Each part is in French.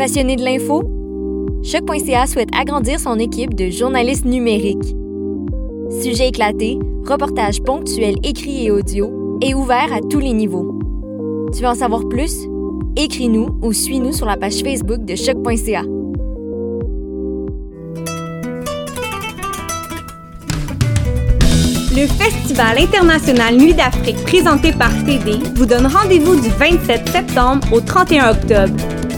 Passionné de l'info? Choc.ca souhaite agrandir son équipe de journalistes numériques. Sujets éclatés, reportages ponctuels écrits et audio, et ouverts à tous les niveaux. Tu veux en savoir plus? Écris-nous ou suis-nous sur la page Facebook de Choc.ca. Le Festival international Nuit d'Afrique présenté par TD vous donne rendez-vous du 27 septembre au 31 octobre.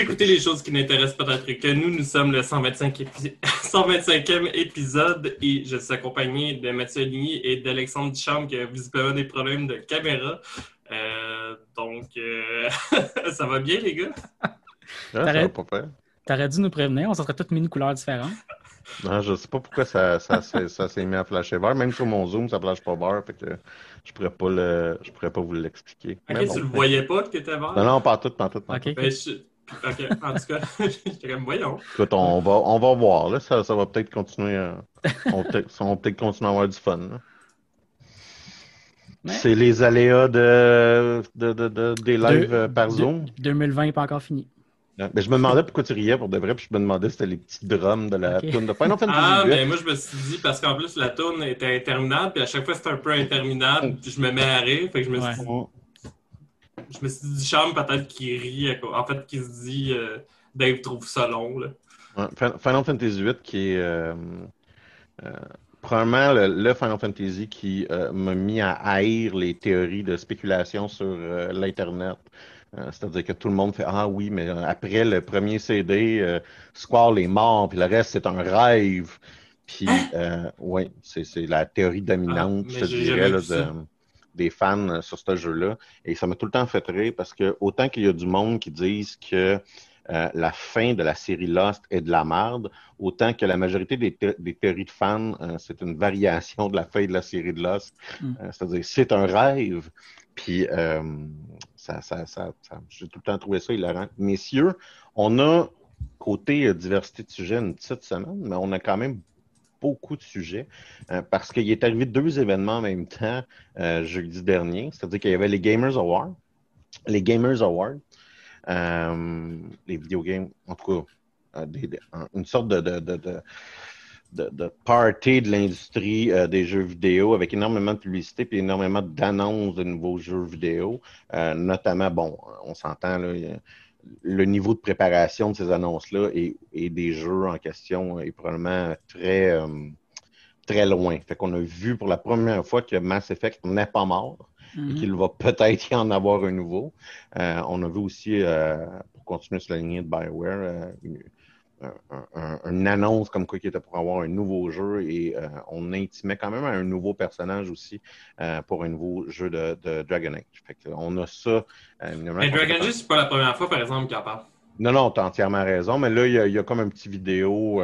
Vous écoutez les choses qui n'intéressent peut-être que nous. Nous sommes le 125 épi- 125e épisode et je suis accompagné de Mathieu Aligny et d'Alexandre Duchamp qui a visiblement des problèmes de caméra. Euh, donc, euh, ça va bien, les gars? Ça T'arrêtes. va pas faire. T'aurais dû nous prévenir, on serait toutes mis une couleur différente. Non, je sais pas pourquoi ça, ça, s'est- ça s'est mis à flasher vert. Même sur mon Zoom, ça flash pas vert. Fait que je pourrais pas le, je pourrais pas vous l'expliquer. Ok, bon. tu le voyais pas que t'étais mort? Non, non, pas tout, pas tout, pas Ok. tout. Ben, je- Ok, en tout cas, j'étais comme, voyons. Écoute, on va, on va voir, là. Ça, ça va peut-être continuer à- on va peut-être, on va peut-être continuer à avoir du fun, là. Ouais. C'est les aléas de, de, de, de- des lives Deux- euh, par deux- Zoom. 2020 n'est pas encore fini. Ben, je me demandais pourquoi tu riais pour de vrai, puis je me demandais si c'était les petits drums de la tune de Final Fantasy Ah, mais moi, je me suis dit, parce qu'en plus, la tourne était interminable, puis à chaque fois, c'était un peu interminable, puis je me mets à rire, fait que je me suis Ouais. Je me suis dit, Charme, peut-être qu'il rit, en fait, qu'il se dit, euh, Dave trouve ça long, là. Ouais, Fin- Final Fantasy VIII qui est euh, euh, probablement le, le Final Fantasy qui euh, m'a mis à haïr les théories de spéculation sur euh, l'Internet. C'est-à-dire que tout le monde fait Ah oui, mais après le premier CD, Squall est mort, puis le reste c'est un rêve. Puis, euh, ouais, c'est la théorie dominante, Ah, je te dirais, là, de- des fans euh, sur ce jeu-là. Et ça m'a tout le temps fait rire parce que autant qu'il y a du monde qui disent que euh, la fin de la série Lost est de la merde, autant que la majorité des, des théories de fans, euh, c'est une variation de la fin de la série de Lost. Mm. Euh, C'est-à-dire, c'est un rêve. Puis, ça, ça, ça, ça- j'ai tout le temps trouvé ça hilarant. Messieurs, on a, côté diversité de sujets, une petite semaine, mais on a quand même beaucoup de sujets euh, parce qu'il est arrivé deux événements en même temps euh, jeudi dernier. C'est-à-dire qu'il y avait les Gamers Awards. Les Gamers Awards, euh, les vidéogames, en tout cas, euh, une sorte de, de, de, de, party de l'industrie des jeux vidéo avec énormément de publicité puis énormément d'annonces de nouveaux jeux vidéo. Notamment, bon, on s'entend, là, le niveau de préparation de ces annonces-là et, et des jeux en question est probablement très, euh, très loin. Fait qu'on a vu pour la première fois que Mass Effect n'est pas mort et Mhm. qu'il va peut-être y en avoir un nouveau. Euh, on a vu aussi, euh, pour continuer sur la lignée de BioWare, une- un- un- une annonce comme quoi qu'il était pour avoir un nouveau jeu et euh, on intimait quand même à un nouveau personnage aussi euh, pour un nouveau jeu de, de Dragon Age. Fait on a ça. euh, Mais Dragon Age, c'est pas la première fois, par exemple, qu'il en parle. Non, non, t'as entièrement raison, mais là, il y a, il y a comme un petit vidéo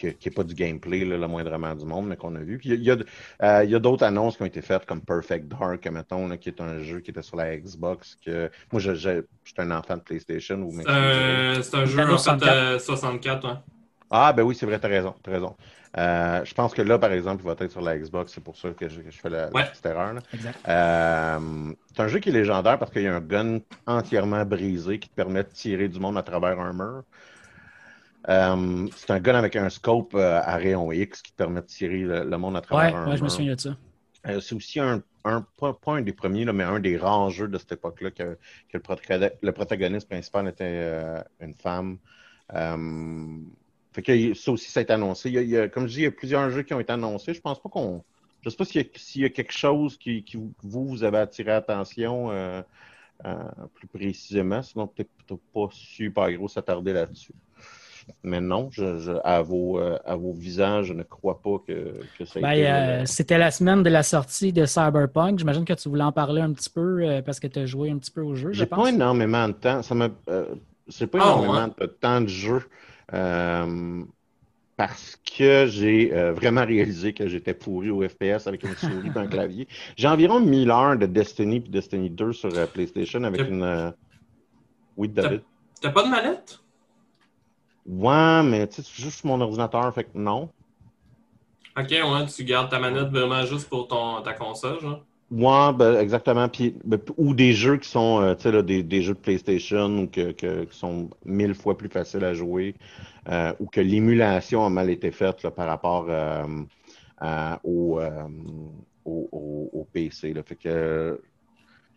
qui n'est pas du gameplay, là, le moindrement du monde, mais qu'on a vu. Puis il y a, il y a, euh, il y a d'autres annonces qui ont été faites, comme Perfect Dark, mettons, là, qui est un jeu qui était sur la Xbox. Que... Moi, je, je, j'étais un enfant de PlayStation. Vous C'est un, jeu, en fait, 64. euh, 64, ouais. Ah, ben oui, c'est vrai, t'as raison. T'as raison. Euh, je pense que là, par exemple, il va être sur la Xbox. C'est pour ça que je, que je fais la, petite erreur. Euh, c'est un jeu qui est légendaire parce qu'il y a un gun entièrement brisé qui te permet de tirer du monde à travers un mur. Euh, c'est un gun avec un scope euh, à rayon X qui te permet de tirer le, le monde à Ouais, travers un ouais, je me souviens de ça. Euh, c'est aussi un, un pas, pas un des premiers, là, mais un des rares jeux de cette époque-là que, que le, protagoniste, le protagoniste principal était euh, une femme. Euh, fait que ça aussi, ça a été annoncé. Il y a, il y a- comme je dis, il y a plusieurs jeux qui ont été annoncés. Je pense pas qu'on. Je sais pas s'il y, a- s'il y a quelque chose qui, qui vous, vous avez attiré l'attention euh, euh, plus précisément. Sinon, peut-être peut-être pas super gros s'attarder là-dessus. Mais non, je, je- à, vos, euh, à vos visages, je ne crois pas que, que ça Ben, été. euh, C'était la semaine de la sortie de Cyberpunk. J'imagine que tu voulais en parler un petit peu euh, parce que tu as joué un petit peu au jeu, je J'ai pense. pas énormément de temps. Ça m'a, euh, j'ai pas Ah, énormément de temps de jeu euh, parce que j'ai euh, vraiment réalisé que j'étais pourri au FPS avec une souris et un clavier. J'ai environ 1000 heures de Destiny et Destiny 2 sur euh, PlayStation avec une. euh, Oui, David. T'as pas de manette? Ouais, mais tu sais, c'est juste mon ordinateur, fait que non. Ok, ouais, tu gardes ta manette vraiment juste pour ton, ta console, genre? Ouais, ben, exactement. Puis, ben, ou des jeux qui sont, euh, tu sais, des, des jeux de PlayStation ou que, que- qui sont mille fois plus faciles à jouer, euh, ou que l'émulation a mal été faite là, par rapport euh, à- au, au, au- au PC. Là. Fait que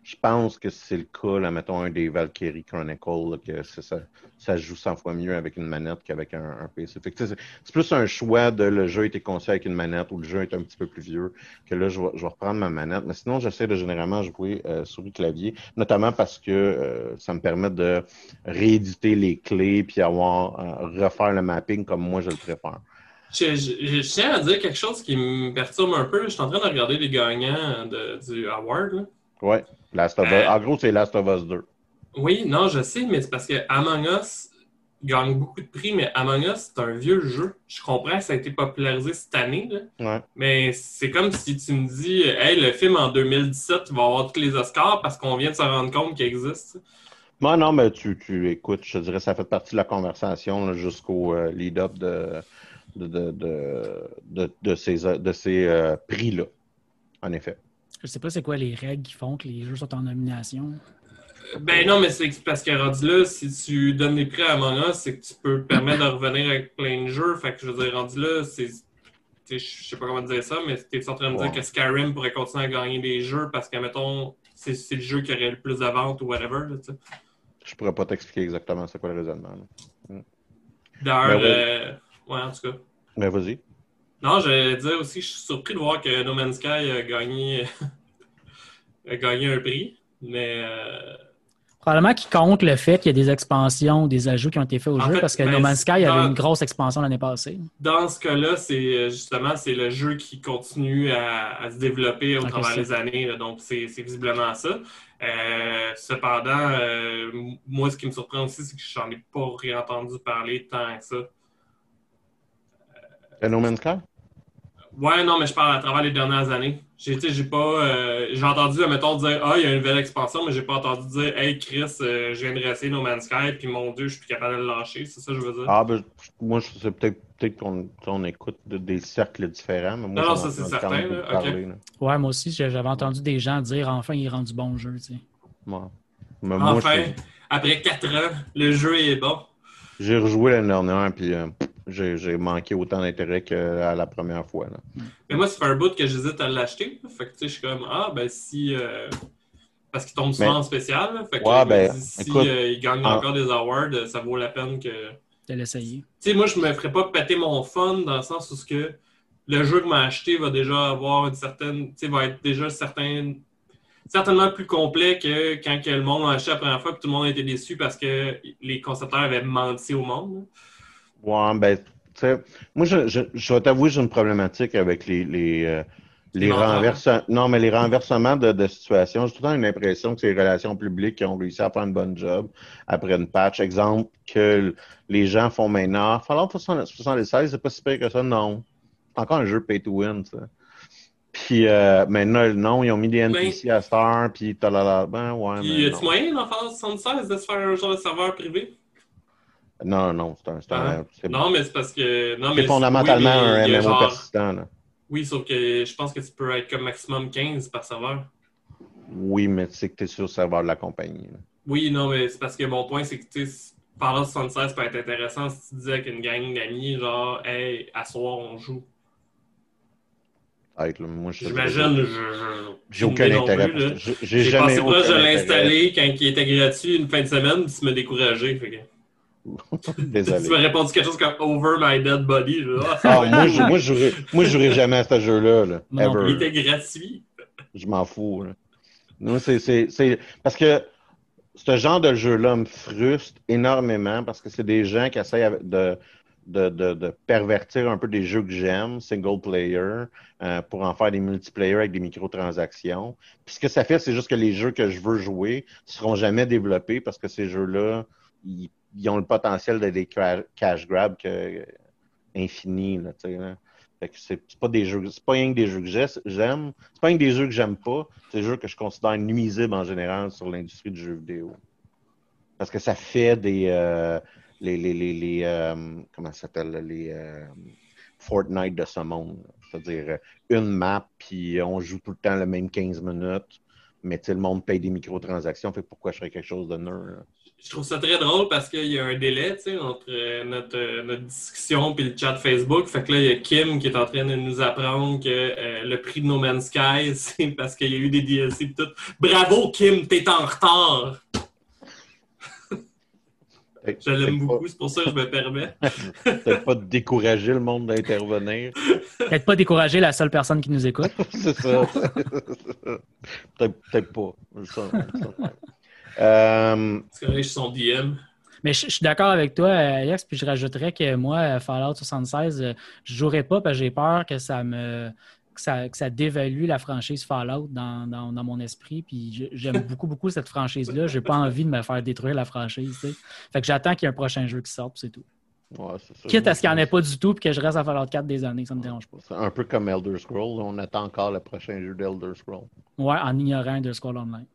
je pense que c'est le cas, là, mettons, un des Valkyrie Chronicle, là, que ça, ça joue 100 fois mieux avec une manette qu'avec un, PC. C'est plus un choix de le jeu été conçu avec une manette ou le jeu est un petit peu plus vieux que là, je vais, reprendre ma manette. Mais sinon, j'essaie de généralement jouer euh, souris-clavier, notamment parce que euh, ça me permet de rééditer les clés puis avoir euh, refaire le mapping comme moi je le préfère. Je, tiens à dire quelque chose qui me perturbe un peu. Je suis en train de regarder les gagnants du award. là. Ouais. Last of Us. Euh. En gros, c'est Last of Us 2. Oui, non, je sais, mais c'est parce que Among Us gagne beaucoup de prix, mais Among Us, c'est un vieux jeu. Je comprends que ça a été popularisé cette année, là, Ouais. mais c'est comme si tu me dis Hey, le film en 2017 va avoir tous les Oscars parce qu'on vient de se rendre compte qu'il existe. Moi, non, mais tu, tu écoutes, je te dirais, ça fait partie de la conversation jusqu'au euh, lead-up de, de, de, de, de, de ces, de ces euh, prix-là. En effet. Je sais pas c'est quoi les règles qui font que les jeux sont en nomination. Ben non, mais c'est parce que rendu là, si tu donnes des prix à Among Us, c'est que tu peux te permettre de revenir avec plein de jeux. Fait que je veux dire, rendu là, c'est. Je sais pas comment dire ça, mais t'es en train de Ouais. dire que Skyrim pourrait continuer à gagner des jeux parce que, mettons, c'est c'est le jeu qui aurait le plus de ventes ou whatever. là. Je pourrais pas t'expliquer exactement c'est quoi le raisonnement. là. D'ailleurs, ouais. euh, ouais, en tout cas. Mais vas-y. Non, j'allais dire aussi, je suis surpris de voir que No Man's Sky a gagné, a gagné un prix. Mais euh, Probablement qu'ils comptent le fait qu'il y a des expansions, des ajouts qui ont été faits au En jeu fait, parce que ben, No Man's Sky avait dans- une grosse expansion l'année passée. dans ce cas-là, c'est euh, justement c'est le jeu qui continue à, à se développer au travers les années. là. donc, c'est c'est visiblement ça. Euh, cependant, euh, moi, ce qui me surprend aussi, c'est que j'en ai pas réentendu parler tant que ça. Le No Man's Sky? Ouais, non, mais je parle à travers les dernières années. J'ai, tu sais, j'ai pas, euh, j'ai entendu, mettons, dire, ah, il y a une nouvelle expansion, mais j'ai pas entendu dire, hey, Chris, euh, je viens de rester No Man's Sky, puis mon Dieu, je suis plus capable de le lâcher. C'est ça que je veux dire. Ah, ben, moi, je sais peut-être peut-être qu'on on écoute de- des cercles différents. Mais moi, Non, non, ça c'est certain, là. là. Ouais, moi aussi, j'avais entendu des gens dire enfin, il rend du bon jeu. tu sais. Ouais. Mais moi, enfin, après quatre ans, le jeu est bon. j'ai rejoué l'année dernière, puis euh, j'ai manqué autant d'intérêt qu'à la première fois. Là. Mais moi, ça fait un bout que j'hésite à l'acheter. Fait que, tu sais, je suis comme, ah, ben, si. euh, Parce qu'il tombe souvent Mais- en spécial. là. Fait que, Ouais, ben, dis, si écoute, euh, il gagne en- encore des awards, ça vaut la peine que. De l'essayer. Tu sais, moi, je me ferais pas péter mon fun dans le sens où ce que le jeu que m'a acheté va déjà avoir une certaine. Tu sais, va être déjà certain. certainement plus complet que quand que le monde a acheté la première fois et tout le monde a été déçu parce que les concepteurs avaient menti au monde. Ouais, ben, tu sais, moi, je, je, je vais t'avouer, j'ai une problématique avec les, les, euh, les renversements. Non, mais les renversements de, de situation. J'ai tout le temps une impression que c'est les relations publiques qui ont réussi à faire une bonne job après une patch. Exemple, que les gens font maintenant. Fallout 76, c'est pas si pire que ça, non. C'est encore un jeu pay to win, ça. Puis euh, maintenant, non, ils ont mis des NPC à Star, puis talala. Ben ouais. Puis, mais y a-tu moyen dans Fallout 76 de se faire un genre de serveur privé? Non, non, c'est un. c'est un- Hein? c'est- Non, mais c'est parce que. Non, c'est mais fondamentalement oui, un MMO genre- persistant. Là. Oui, sauf que je pense que tu peux être comme maximum 15 par serveur. Oui, mais c'est que tu es sur le serveur de la compagnie. là. Oui, non, mais c'est parce que mon point, c'est que tu sais, Fallout 76 peut être intéressant si tu disais qu'une gang d'amis, genre, hey, à soir, on joue. Peut-être, là. Moi, J'imagine, je. J'ai aucun intérêt. J'ai- jamais passé proche de l'installer quand il était gratuit une fin de semaine, puis tu m'as découragé. Fait que... Tu Désolé. m'as répondu quelque chose comme Over my dead body. Ah, moi, je, moi, je jouerai, moi, je jouerai jamais à ce jeu-là. Là, Moi non ever. Il était gratuit. Je m'en fous. là. Non, c'est, c'est, c'est... Parce que ce genre de jeu-là me frustre énormément parce que c'est des gens qui essayent de, de, de pervertir un peu des jeux que j'aime, single player, euh, pour en faire des multiplayer avec des microtransactions. Puis ce que ça fait, c'est juste que les jeux que je veux jouer ne seront jamais développés parce que ces jeux-là, ils, ils ont le potentiel d'être des cash grabs que, infinis. Là, là. Fait que c'est pas des jeux, c'est pas rien que des jeux que j'ai- j'aime, c'est pas rien que des jeux que j'aime pas, c'est des jeux que je considère nuisibles en général sur l'industrie du jeu vidéo. Parce que ça fait des euh, les, les, les, euh, comment ça s'appelle les euh, Fortnite de ce monde. C'est-à-dire une map, puis on joue tout le temps le même 15 minutes, mais le monde paye des microtransactions, fait pourquoi je ferais quelque chose de nerd? Je trouve ça très drôle parce qu'il y a un délai tu sais, entre euh, notre, euh, notre discussion et le chat Facebook. Fait que là, il y a Kim qui est en train de nous apprendre que euh, le prix de No Man's Sky, c'est parce qu'il y a eu des DLC et tout. Bravo, Kim, t'es en retard! Je l'aime beaucoup, c'est pour ça que je me permets. Peut-être pas de décourager le monde d'intervenir. Peut-être pas décourager la seule personne qui nous écoute. c'est ça. peut-être peut-être pas. Euh, C'est correct, je suis son DM. Mais je, je suis d'accord avec toi, Alex, puis je rajouterais que moi, Fallout 76, euh, je jouerais pas parce que j'ai peur que ça me que ça, que ça dévalue la franchise Fallout dans, dans, dans mon esprit. Puis j'aime beaucoup, beaucoup cette franchise-là. J'ai pas envie de me faire détruire la franchise. Fait que j'attends qu'il y ait un prochain jeu qui sorte, puis c'est tout. ouais, c'est ça. Quitte à ce qu'il n'y en ait pas du tout, puis que je reste à Fallout 4 des années, ça me dérange pas. C'est un peu comme Elder Scrolls. On attend encore le prochain jeu d'Elder Scrolls. Ouais, en ignorant de Scroll Online.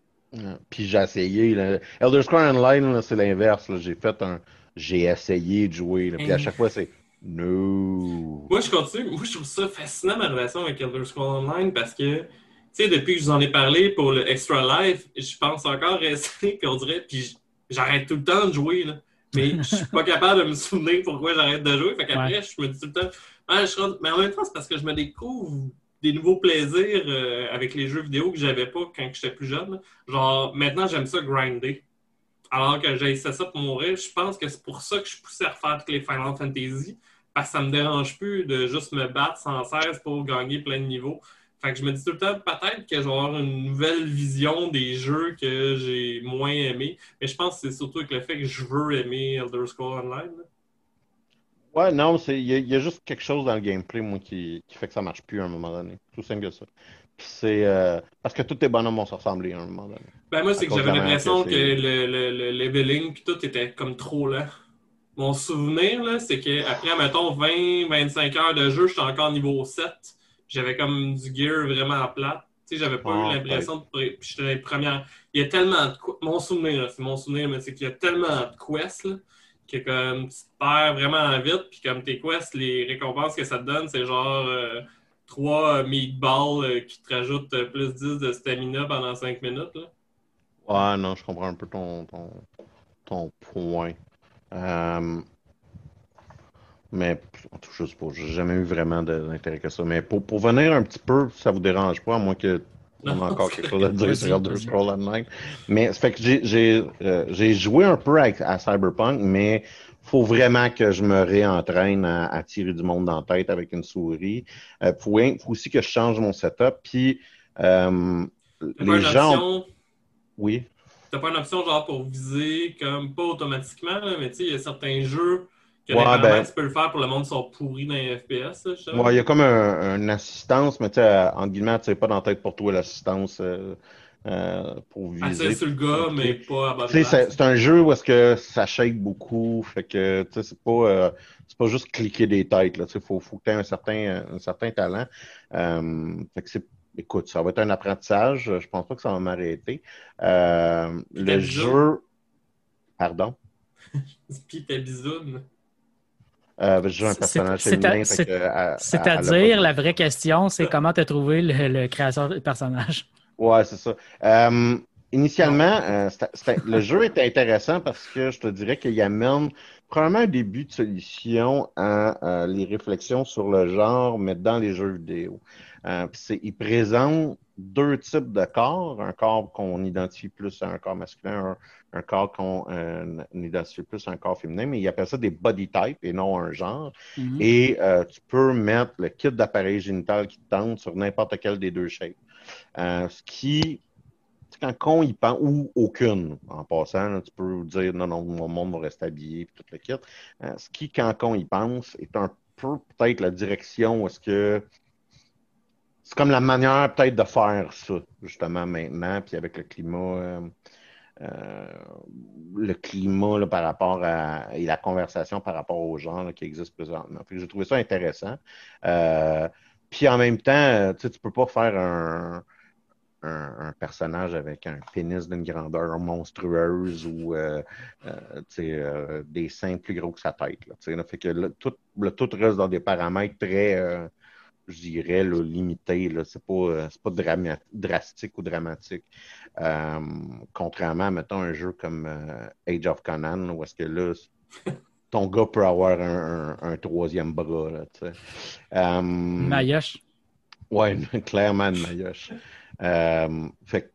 Puis j'ai essayé. là. Elder Scrolls Online, là, c'est l'inverse. là. J'ai fait un. J'ai essayé de jouer. là. Puis à chaque fois, c'est. No. Moi, je continue. Moi, je trouve ça fascinant, ma relation avec Elder Scrolls Online, parce que, tu sais, depuis que je vous en ai parlé pour le Extra Life, je pense encore rester, puis on dirait, puis j'arrête tout le temps de jouer, là. Mais je suis pas capable de me souvenir pourquoi j'arrête de jouer. Fait qu'après, Ouais. je me dis tout le temps, Ah, je mais en même temps, c'est parce que je me découvre des nouveaux plaisirs euh, avec les jeux vidéo que j'avais pas quand j'étais plus jeune. Genre, maintenant, j'aime ça grinder. Alors que j'ai essayé ça pour mourir, je pense que c'est pour ça que je suis poussé à refaire toutes les Final Fantasy. Parce que ça me dérange plus de juste me battre sans cesse pour gagner plein de niveaux. Fait que je me dis tout le temps, peut-être que je vais avoir une nouvelle vision des jeux que j'ai moins aimés. Mais je pense que c'est surtout avec le fait que je veux aimer Elder Scrolls Online. Ouais, non, c'est- il y, a- il y a juste quelque chose dans le gameplay, moi, qui, qui fait que ça marche plus à un moment donné. Tout simple que ça. Puis c'est. euh, parce que tous tes bonhommes vont se ressembler à un moment donné. Ben moi, c'est À que j'avais l'impression que le, le, le leveling puis tout était comme trop lent. Mon souvenir, là, c'est qu'après, mettons, 20-25 heures de jeu, j'étais encore niveau 7. J'avais comme du gear vraiment plat. Tu sais, j'avais pas Ah, eu l'impression de... Puis j'étais dans les premières... Il y a tellement de... Mon souvenir, là, c'est mon souvenir, mais c'est qu'il y a tellement de quests, là, que comme tu te perds vraiment vite, puis comme tes quests, les récompenses que ça te donne, c'est genre... euh, 3 meatballs euh, qui te rajoutent euh, plus 10 de stamina pendant 5 minutes, là. Ouais, non, je comprends un peu ton, ton, ton point. Euh, mais je sais pas, j'ai jamais eu vraiment d'intérêt que ça. Mais pour, pour venir un petit peu, ça vous dérange pas, à moins que on a encore quelque chose à dire sur Elder. Scrolls Online. Mais fait que j'ai euh, j'ai joué un peu à Cyberpunk, mais faut vraiment que je me réentraîne à, à tirer du monde dans la tête avec une souris. Euh, faut, faut aussi que je change mon setup. Puis euh, les gens. option, Oui. t'as pas une option genre pour viser, comme pas automatiquement, là, mais tu sais, il y a certains jeux Ouais, ben- tu peux le faire pour le monde qui sont pourris dans les FPS. Ouais, il y a comme un, une assistance, mais tu sais, entre guillemets, c'est pas dans la tête pour toi l'assistance euh, euh, pour viser. Accès sur le gars, mais pas à Tu c'est c'est un jeu où est-ce que ça shake beaucoup, fait que tu sais, c'est pas euh, c'est pas juste cliquer des têtes là, tu sais, faut faut que tu aies un certain un certain talent. Euh, fait que c'est écoute, ça va être un apprentissage, je pense pas que ça va m'arrêter. Euh, le jeu pardon, Puis bisoune. Euh, je joue un personnage c'est- féminin, C'est-à-dire, la vraie question, c'est comment tu as trouvé le, le créateur de personnage? Ouais, c'est ça. Euh, initialement, euh, c'était- c'était- le jeu était intéressant parce que je te dirais qu'il amène probablement un début de solution à euh, les réflexions sur le genre, mais dans les jeux vidéo. Euh, il présente deux types de corps, un corps qu'on identifie plus à un corps masculin, un, un corps qu'on euh, identifie plus à un corps féminin, mais il appelle ça des body types et non un genre. Mhm. Et euh, tu peux mettre le kit d'appareil génital qui te tente sur n'importe quel des deux shapes. Euh, ce qui, quand on y pense, ou aucune, en passant, là, tu peux dire non, non, mon monde va rester habillé, puis tout le kit. Ce qui, quand on y pense, est un peu peut-être la direction où est-ce que c'est comme la manière peut-être de faire ça, justement, maintenant, puis avec le climat. euh, euh, le climat là, par rapport à et la conversation par rapport aux gens là, qui existent présentement. J'ai trouvé ça intéressant. Euh, puis en même temps, tu tu peux pas faire un, un, personnage avec un pénis d'une grandeur monstrueuse ou des seins plus gros que sa tête. Là, fait que tout, tout reste dans des paramètres très, je dirais, là, limités. Là. C'est pas, euh, c'est pas drama- drastique ou dramatique. Euh, contrairement à, mettons, un jeu comme euh, Age of Conan, où est-ce que là, ton gars peut avoir un, un- un troisième bras. Là, tu sais. Euh, Mayoche. Ouais, clairement une maillotche. Fait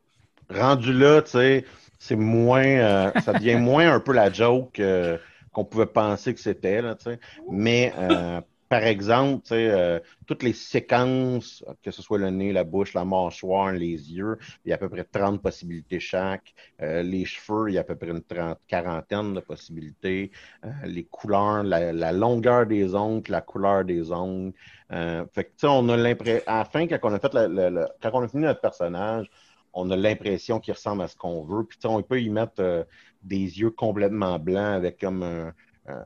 rendu là, tu sais, c'est moins, ça devient moins un peu la joke qu'on pouvait penser que c'était, là, tu sais. Mais, euh, par exemple, euh, toutes les séquences, que ce soit le nez, la bouche, la mâchoire, les yeux, il y a à peu près 30 possibilités chaque. Euh, les cheveux, il y a à peu près une trente, quarantaine de possibilités. Euh, les couleurs, la, longueur des ongles, la couleur des ongles. Fait que, on a l'impression, à la fin, quand on a fait quand on a fini notre personnage, on a l'impression qu'il ressemble à ce qu'on veut. Puis, on peut y mettre des yeux complètement blancs avec comme un-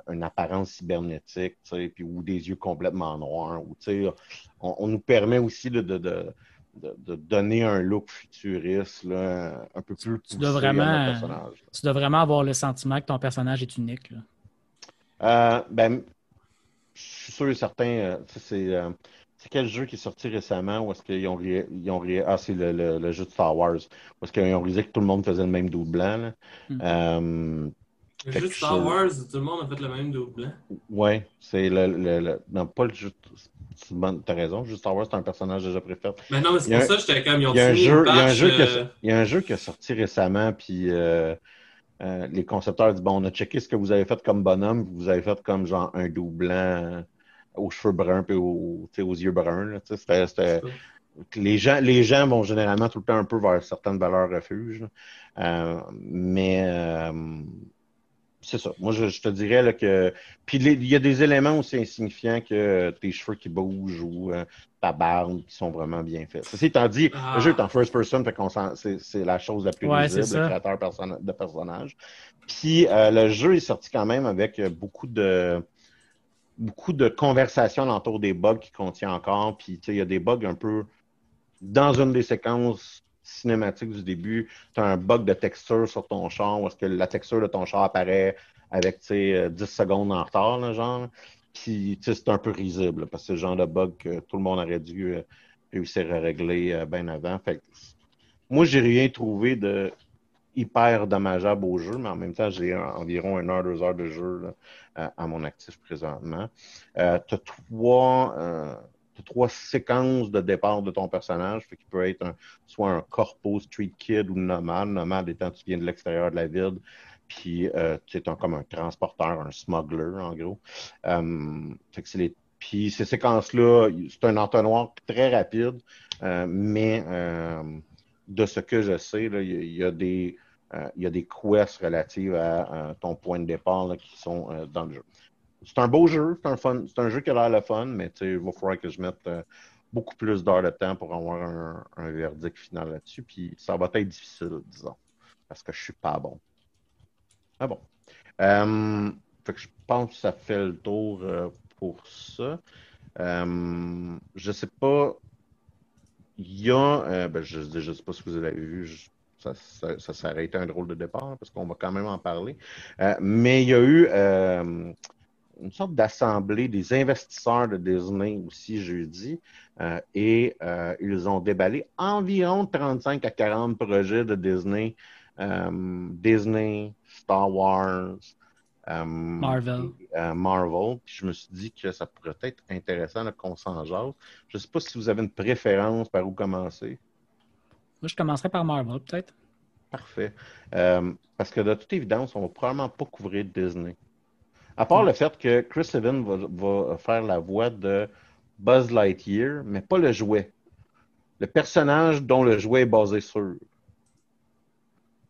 une apparence cybernétique, puis, ou des yeux complètement noirs. Ou, tu sais, on, on nous permet aussi de, de, de, de- de donner un look futuriste, là, un peu plus Tu dois à vraiment, personnage. tu dois vraiment avoir le sentiment que ton personnage est unique. là. Euh, ben, je suis sûr et certain. euh, c'est euh, c'est quel jeu qui est sorti récemment où est-ce qu'ils ont, ils ont Ah, c'est le, le- le jeu de Star Wars. Où est-ce qu'ils ont réalisé que tout le monde faisait le même double blanc. Là. Hmm. Euh, Fait de Star je- Wars, tout le monde a fait le même double blanc. ouais, c'est le, le, le- Non, pas le jeu. T'as raison, le jeu de Star Wars, c'est un personnage déjà préféré. Mais non, mais c'est pour un- ça que j'étais comme, ils ont Il y a un jeu, il y a un patch, jeu qui a, euh, il y a un jeu qui a sorti récemment, puis euh, euh, les concepteurs disent bon, on a checké ce que vous avez fait comme bonhomme, vous avez fait comme genre un doux blanc aux cheveux bruns puis aux, yeux bruns. là, tu sais, c'était- les gens, les gens vont généralement tout le temps un peu vers certaines valeurs refuge. là. Euh, mais euh, c'est ça. Moi, je, je te dirais là, que. Puis il y a des éléments aussi insignifiants que tes cheveux qui bougent ou euh, ta barbe qui sont vraiment bien faits. Ceci étant dit, Ah. le jeu est en first person, fait qu'on s'en- c'est, la chose la plus Ouais, visible, le créateur perso- de personnage. Puis euh, le jeu est sorti quand même avec euh, beaucoup de beaucoup de conversations autour des bugs qu'il contient encore. Puis tu sais, il y a des bugs un peu dans une des séquences cinématiques du début, tu as un bug de texture sur ton char où est-ce que la texture de ton char apparaît avec tu sais, euh, 10 secondes en retard, là, genre. Puis c'est un peu risible parce que c'est le genre de bug que tout le monde aurait dû euh, réussir à régler euh, bien avant. Fait que, moi, j'ai rien trouvé de hyper dommageable au jeu, mais en même temps, j'ai environ une heure, deux heures de jeu là, à, mon actif présentement. Euh, tu as trois, trois séquences de départ de ton personnage, fait qu'il peut être soit un corpo street kid ou nomade. Nomade étant tu viens de l'extérieur de la ville, puis euh, tu es un- comme un transporteur, un smuggler en gros. Euh, puis ces séquences-là, c'est un entonnoir très rapide, euh, mais de ce que je sais, il, y a, des, quests relatives à ton point de départ qui sont dans le jeu. C'est un beau jeu, c'est un, fun, c'est un jeu qui a l'air le fun, mais il va falloir que je mette euh, beaucoup plus d'heures de temps pour avoir un, verdict final là-dessus. Puis ça va être difficile, disons, parce que je suis pas bon. Ah bon. Euh, je pense que ça fait le tour euh, pour ça. Je sais pas. Il y a. ben, je ne sais pas si vous avez vu. ça, ça, ça s'est arrêté un drôle de départ parce qu'on va quand même en parler. Mais il y a eu une sorte d'assemblée des investisseurs de Disney aussi jeudi. euh, et euh, ils ont déballé environ 35 à 40 projets de Disney. Euh, Disney, Star Wars, euh, Marvel. et, Marvel. Puis je me suis dit que ça pourrait être intéressant qu'on s'en jase. Je ne sais pas si vous avez une préférence par où commencer. Moi, je commencerai par Marvel, peut-être. Parfait. Parce que de toute évidence, on va probablement pas couvrir Disney. À part le fait que Chris Evans va, va faire la voix de Buzz Lightyear, mais pas le jouet. Le personnage dont le jouet est basé sur.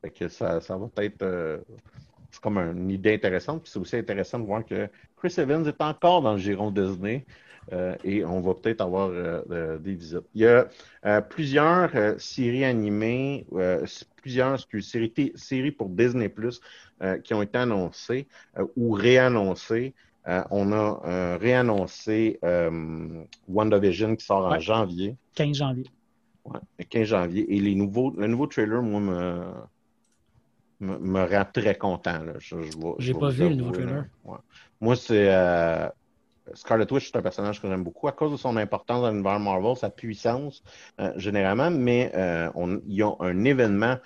Fait que ça, ça va être. euh, c'est comme une idée intéressante. Puis c'est aussi intéressant de voir que Chris Evans est encore dans le giron Disney. Euh, et on va peut-être avoir euh, euh, des visites. Il y a euh, plusieurs séries animées, plusieurs excuse, séries, pour Disney Plus qui ont été annoncées ou réannoncées. On a réannoncé WandaVision qui sort en janvier, 15 janvier. ouais, le 15 janvier. Et les nouveaux, le nouveau trailer, moi, me, me, me rend très content. là. Je, je vais- je J'ai vais pas vu le nouveau trailer. Ouais. Moi, c'est. Scarlet Witch, c'est un personnage que j'aime beaucoup à cause de son importance dans l'univers Marvel, sa puissance euh, généralement, mais euh, on- il y a un événement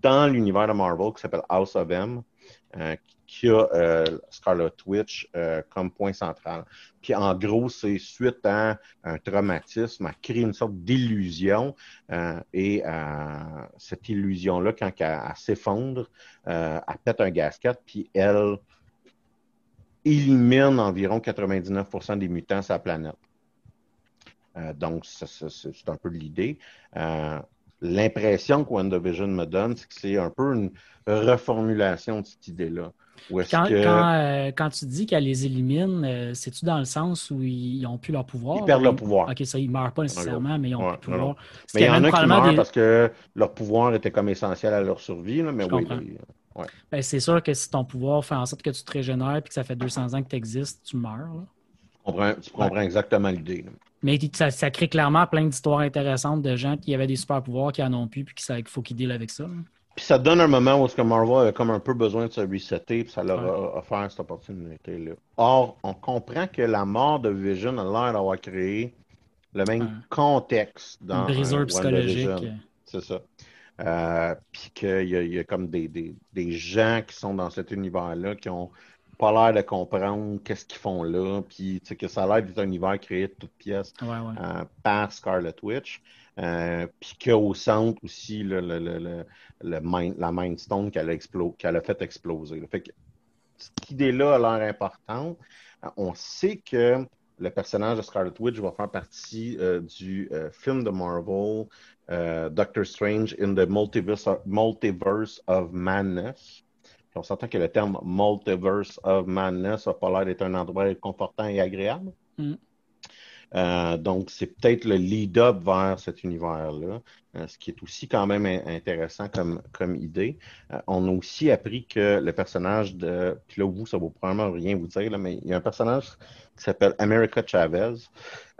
dans l'univers de Marvel qui s'appelle House of M, euh, qui a euh, Scarlet Witch comme point central. Puis en gros, c'est suite à un traumatisme, à créer une sorte d'illusion, et cette illusion-là, quand elle, elle s'effondre, elle pète un gasket, puis elle élimine environ 99% des mutants sur la planète. Euh, donc, c'est un peu l'idée. Euh, L'impression que WandaVision me donne, c'est que c'est un peu une reformulation de cette idée-là. Où est-ce Quand, que quand, euh, quand tu dis qu'elle les élimine, c'est-tu dans le sens où ils n'ont plus leur pouvoir? Ils perdent leur Ou- pouvoir. OK, ça, ils ne meurent pas nécessairement, mais ils n'ont Ouais, plus de non, pouvoir. Mais il y en a qui meurent des- parce que leur pouvoir était comme essentiel à leur survie. Là, mais Je oui, Ben, c'est sûr que si ton pouvoir fait en sorte que tu te régénères et que ça fait 200 ans que tu existes, tu meurs. là. tu comprends, tu comprends exactement l'idée. Mais ça, ça crée clairement plein d'histoires intéressantes de gens qui avaient des super pouvoirs, qui en ont plus, puis qu'il faut qu'ils dealent avec ça. là. Puis ça donne un moment où est-ce que Marvel a comme un peu besoin de se resetter, puis ça leur a offert cette opportunité-là. Or, on comprend que la mort de Vision a l'air d'avoir créé le même Ouais. contexte dans Un briseur psychologique. C'est ça. Euh, puis qu'il y, a- il y a comme des, des, des gens qui sont dans cet univers-là qui ont pas l'air de comprendre qu'est-ce qu'ils font là, puis que ça a l'air d'être un univers créé de toutes pièces Ouais, ouais. euh, par Scarlet Witch. Euh, puis qu'au centre aussi, le, le, le, le, le Mind- la Mind Stone qu'elle a, fait exploser. là. Fait que cette idée-là a l'air importante. Euh, On sait que le personnage de Scarlet Witch va faire partie euh, du euh, film de Marvel euh, Doctor Strange in the Multiverse of, Multiverse of Madness. Puis on s'entend que le terme Multiverse of Madness n'a pas l'air d'être un endroit réconfortant et agréable. Mm. Euh, donc, c'est peut-être le lead-up vers cet univers-là, ce qui est aussi quand même in- intéressant comme, idée. Euh, on a aussi appris que le personnage de. Puis là, vous, ça ne va probablement rien vous dire, là, mais il y a un personnage qui s'appelle America Chavez,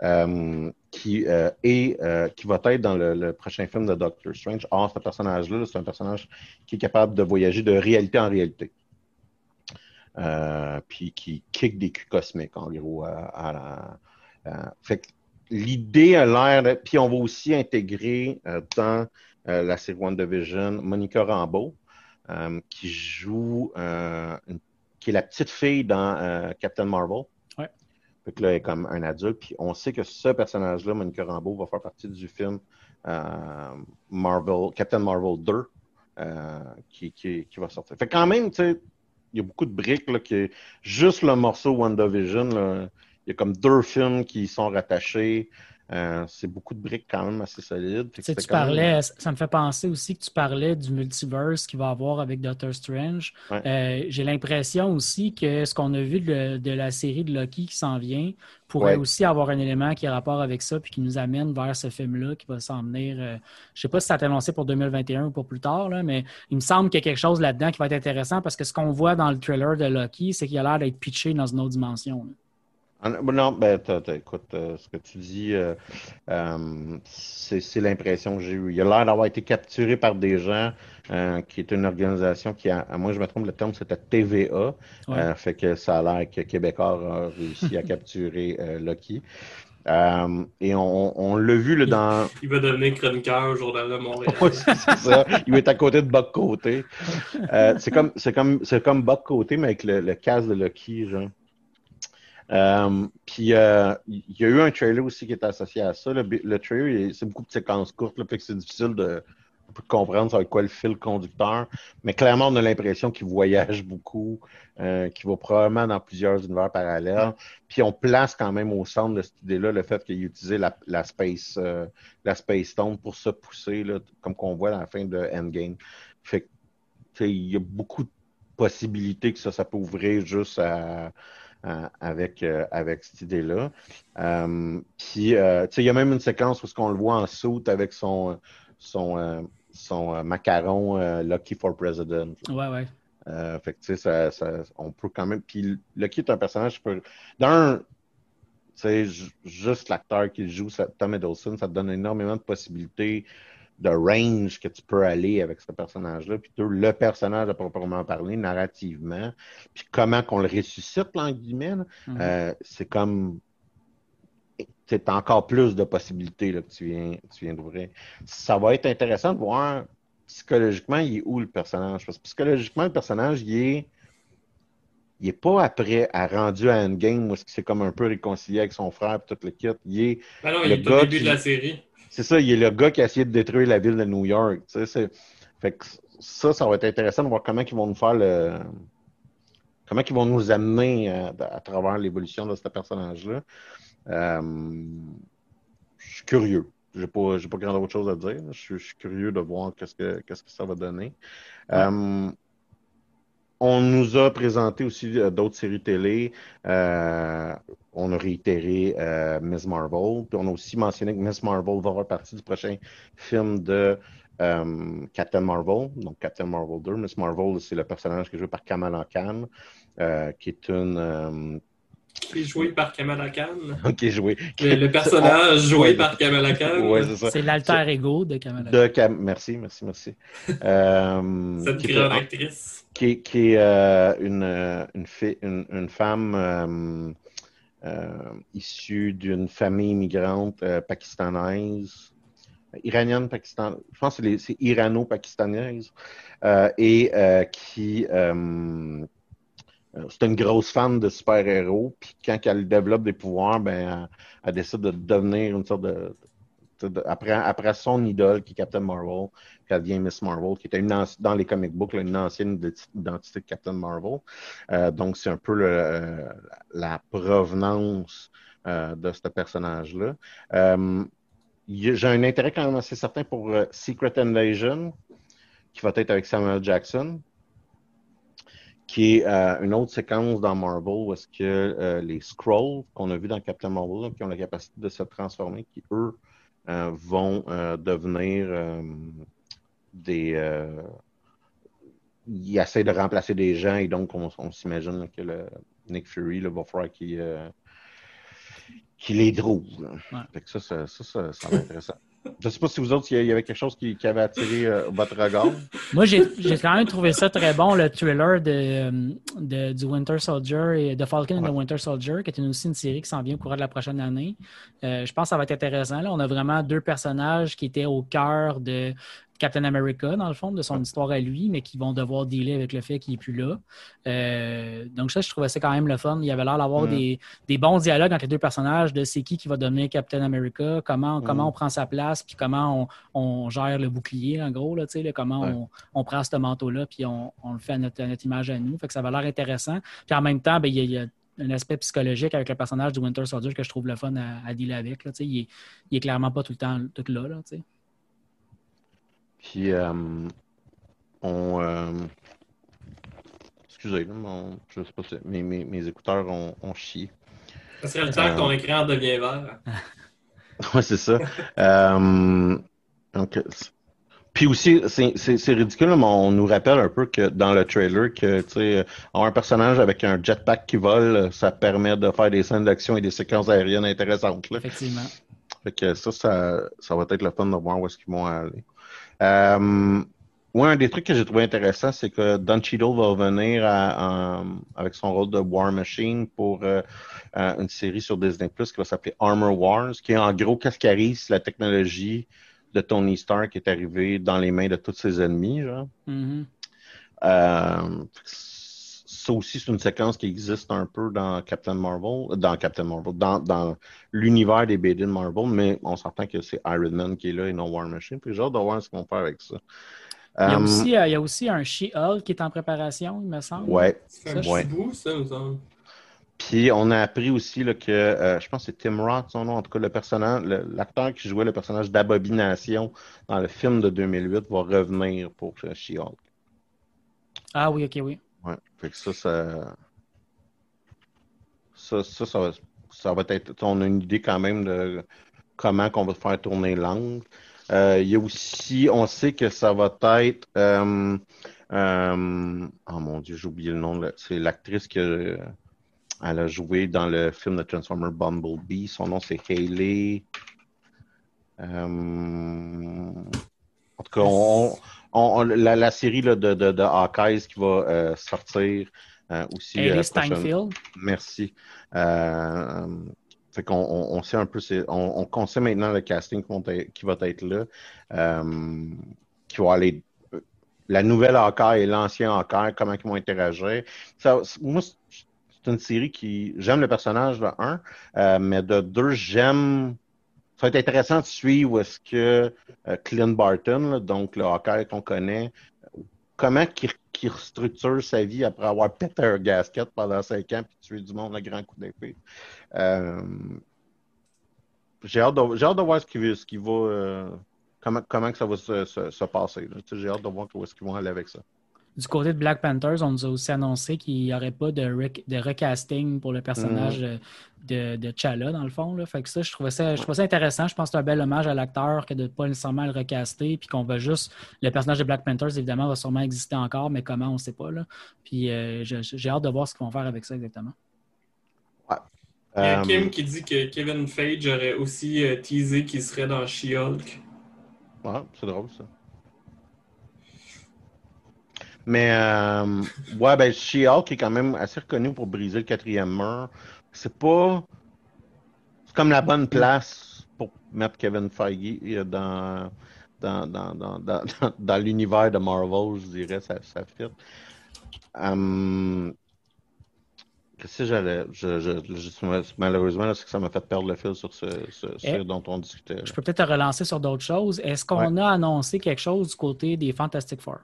euh, qui, euh, est, euh, qui va être dans le, prochain film de Doctor Strange. Or, ce personnage-là, c'est un personnage qui est capable de voyager de réalité en réalité. Euh, puis qui kick des culs cosmiques, en gros, à, à la. fait l'idée a l'air. Puis on va aussi intégrer euh, dans euh, la série WandaVision Monica Rambeau, euh, qui joue, une- qui est la petite fille dans Captain Marvel. Ouais. Fait que là, elle est comme un adulte. Puis on sait que ce personnage-là, Monica Rambeau, va faire partie du film Marvel, Captain Marvel 2, euh, qui, qui, qui va sortir. Fait quand même, tu sais, il y a beaucoup de briques, là, qui juste le morceau WandaVision, là, il y a comme deux films qui y sont rattachés. Euh, c'est beaucoup de briques quand même assez solides. Tu, sais, tu parlais, ça me fait penser aussi que tu parlais du multiverse qu'il va avoir avec Doctor Strange. Euh, j'ai l'impression aussi que ce qu'on a vu de, la série de Loki qui s'en vient pourrait aussi avoir un élément qui a rapport avec ça puis qui nous amène vers ce film-là qui va s'en venir. Euh, je ne sais pas si ça a annoncé pour 2021 ou pour plus tard, là, mais il me semble qu'il y a quelque chose là-dedans qui va être intéressant parce que ce qu'on voit dans le trailer de Loki, c'est qu'il a l'air d'être pitché dans une autre dimension. Non, ben, écoute, euh, ce que tu dis, euh, euh, c'est l'impression que j'ai eue. Il a l'air d'avoir été capturé par des gens qui est une organisation qui, a, moi je me trompe, le terme c'était TVA. fait que ça a l'air que Québécois a réussi à capturer Lucky. et on, l'a vu là, dans. Il va devenir chroniqueur au Journal de Montréal. c'est ça. Il va être à côté de Buck Côté. c'est comme, comme, comme Buck Côté, mais avec le, le casque de Lucky, genre. Euh, puis euh, il y a eu un trailer aussi qui est associé à ça. Le, trailer, c'est beaucoup de séquences courtes, là, fait que c'est difficile de, comprendre ça quoi le fil conducteur. Mais clairement, on a l'impression qu'il voyage beaucoup, euh, qu'il va probablement dans plusieurs univers parallèles. Puis on place quand même au centre de cette idée-là le fait qu'il ait utilisé la, la Space la Space Stone pour se pousser, là, comme qu'on voit à la fin de Endgame. Fait que il y a beaucoup de possibilités que ça, ça peut ouvrir juste à euh, avec, euh, avec cette idée-là. Euh, puis, il y a même une séquence où on le voit en soute avec son, son, son macaron Lucky for President. Ouais, ouais. fait que, tu sais, ça, on peut quand même. Puis, Lucky est un personnage, peut... d'un, tu sais, juste l'acteur qui joue, Tom Hiddleston, ça te donne énormément de possibilités de range que tu peux aller avec ce personnage-là, puis le personnage à proprement parler, narrativement, puis comment qu'on le ressuscite, en guillemets, mm-hmm. euh, c'est comme c'est encore plus de possibilités là, que tu viens, tu viens d'ouvrir. Ça va être intéressant de voir psychologiquement, il est où le personnage? Parce que psychologiquement, le personnage, il est. Il n'est pas après à rendu à Endgame où c'est comme un peu réconcilié avec son frère et tout le kit. Il est. Ben non, il est au début de la série. C'est ça, il est le gars qui a essayé de détruire la ville de New York. Fait que ça, ça va être intéressant de voir comment ils vont nous faire le. Comment ils vont nous amener à, travers l'évolution de ce personnage-là. Euh, je suis curieux. J'ai pas, pas grand autre chose à dire. Je, suis curieux de voir qu'est-ce que, qu'est-ce que ça va donner. Euh, on nous a présenté aussi euh, d'autres séries télé. Euh, on a réitéré euh, Miss Marvel. Puis on a aussi mentionné que Miss Marvel va faire partie du prochain film de Captain Marvel. Donc Captain Marvel 2. Miss Marvel, c'est le personnage qui est joué par Kamala Khan, qui est une qui est joué par Kamala Khan. Qui est joué. Le, personnage joué par Kamala Khan. Ouais, c'est ça. C'est l'alter ego de Kamala Khan. De Merci, merci, merci. euh, Cette grande actrice. Qui, qui est euh, une, euh, une, une, une, femme euh, issue d'une famille immigrante pakistanaise iranienne pakistanaise, je pense que c'est irano-pakistanaise, et qui euh, c'est une grosse fan de super-héros. Puis quand elle développe des pouvoirs, ben, elle, décide de devenir une sorte de. après, son idole, qui est Captain Marvel, puis elle devient Miss Marvel, qui était dans les comic books, une ancienne identité de Captain Marvel. Euh, donc, c'est un peu la provenance euh, de ce personnage-là. J'ai un intérêt quand même assez certain pour Secret Invasion, qui va être avec Samuel Jackson qui est euh, une autre séquence dans Marvel où est-ce que euh, les Scrolls qu'on a vu dans Captain Marvel, qui ont la capacité de se transformer, qui eux euh, vont devenir des. ils essaient de remplacer des gens et donc on, s'imagine que le Nick Fury là, va falloir qu'il les trouve. ça, ça, ça, ça, ça va être intéressant. Je ne sais pas si vous autres, il y avait quelque chose qui, avait attiré euh, votre regard. Moi, j'ai quand même trouvé ça très bon, le thriller de, du Winter Soldier et de Falcon and the Winter Soldier, qui est aussi une série qui s'en vient au cours de la prochaine année. Euh, je pense que ça va être intéressant. Là. On a vraiment deux personnages qui étaient au cœur de, Captain America, dans le fond, de son histoire à lui, mais qui vont devoir dealer avec le fait qu'il n'est plus là. Euh, donc, ça, je trouvais ça quand même le fun. Il y avait l'air d'avoir mm. des, bons dialogues entre les deux personnages de c'est qui qui va devenir Captain America, comment, mm. comment on prend sa place, puis comment on, gère le bouclier, en gros, là, comment on, prend ce manteau-là, puis on, le fait à notre, image à nous. Fait que ça va l'air intéressant. Puis en même temps, ben, il y a un aspect psychologique avec le personnage du Winter Soldier que je trouve le fun à, à dealer avec. Là, il, est, il est clairement pas tout le temps tout là. là Puis, euh, on. Euh, excusez, moi je sais pas si mes, mes, mes écouteurs ont, ont, chié. Ça serait le temps que ton euh, écran devient vert. oui, c'est ça. euh, donc, puis aussi, c'est ridicule, mais on nous rappelle un peu que dans le trailer, que tu sais, un personnage avec un jetpack qui vole, ça permet de faire des scènes d'action et des séquences aériennes intéressantes. Là. Effectivement. Fait que ça, ça, ça va être le fun de voir où est-ce qu'ils vont aller. Euh, ouais, un des trucs que j'ai trouvé intéressant, c'est que Don Cheadle va venir à, avec son rôle de War Machine pour euh, une série sur Disney Plus qui va s'appeler Armor Wars, qui est en gros qu'est-ce qui arrive si la technologie de Tony Stark est arrivé dans les mains de tous ses ennemis. Genre. Mm-hmm. euh, ça aussi, c'est une séquence qui existe un peu dans Captain Marvel, dans Captain Marvel, dans, dans l'univers des BD de Marvel, mais on s'entend que c'est Iron Man qui est là et non War Machine. Puis j'ai hâte de voir ce qu'on fait avec ça. Il y, a aussi, euh, il y a aussi un She-Hulk qui est en préparation, il me semble. Ouais. C'est un ouais. bout, ça, me semble. Puis on a appris aussi là, que, euh, je pense que c'est Tim Roth, son nom, en tout cas, le personnage, l'acteur qui jouait le personnage d'Abomination dans le film de 2008 va revenir pour euh, She-Hulk. Ah oui, ok, oui. Ouais, fait que ça, ça, ça, ça, ça, va, ça va être, on a une idée quand même de comment qu'on va faire tourner l'angle. Euh, il y a aussi, on sait que ça va être, euh, euh, oh mon Dieu, j'ai oublié le nom, c'est l'actrice que elle a joué dans le film de Transformer Bumblebee. Son nom, c'est Hayley. En tout cas, on, on, la, la, série là, de, de, de Hawkeyes qui va euh, sortir euh, aussi. Steinfeld. Merci. fait qu'on on, on, sait un peu, on, on, sait maintenant le casting qui va être là, qui va aller la nouvelle Hawkeye et l'ancien Hawkeye, comment ils vont interagir. Ça, moi, c'est une série qui. J'aime le personnage de un, euh, mais de deux, j'aime. Ça va être intéressant de suivre est-ce que euh, Clint Barton, donc le Hawkeye qu'on connaît, comment il, il restructure sa vie après avoir pété un gasket pendant cinq ans puis tué du monde à grand coup d'épée. Euh, j'ai hâte, de, voir ce qui, ce qui va. Euh, comment, que ça va se, se, se passer. J'ai hâte de voir où est-ce qu'ils vont aller avec ça. Du côté de Black Panthers, on nous a aussi annoncé qu'il n'y aurait pas de, de, recasting pour le personnage mm. de, de Chala, dans le fond. Là. Fait que ça, je trouvais ça, je trouvais ça intéressant. Je pense que c'est un bel hommage à l'acteur que de ne pas nécessairement le recaster, puis qu'on va juste. Le personnage de Black Panthers, évidemment, va sûrement exister encore, mais comment, on ne sait pas. Là. Puis euh, j'ai hâte de voir ce qu'ils vont faire avec ça exactement. Ouais. Il y a Kim qui dit que Kevin Feige aurait aussi euh, teasé qu'il serait dans She-Hulk. Ouais, c'est drôle ça. Mais euh, ouais, ben She-Hulk est quand même assez reconnu pour briser le quatrième mur. C'est pas. C'est comme la bonne place pour mettre Kevin Feige dans, dans, dans, dans, dans, dans l'univers de Marvel, je dirais, ça, ça fit. Um, Qu'est-ce que j'allais. Je, je, je, malheureusement, c'est que ça m'a fait perdre le fil sur ce, ce, ce eh, dont on discutait. Je peux peut-être te relancer sur d'autres choses. Est-ce qu'on ouais. a annoncé quelque chose du côté des Fantastic Four?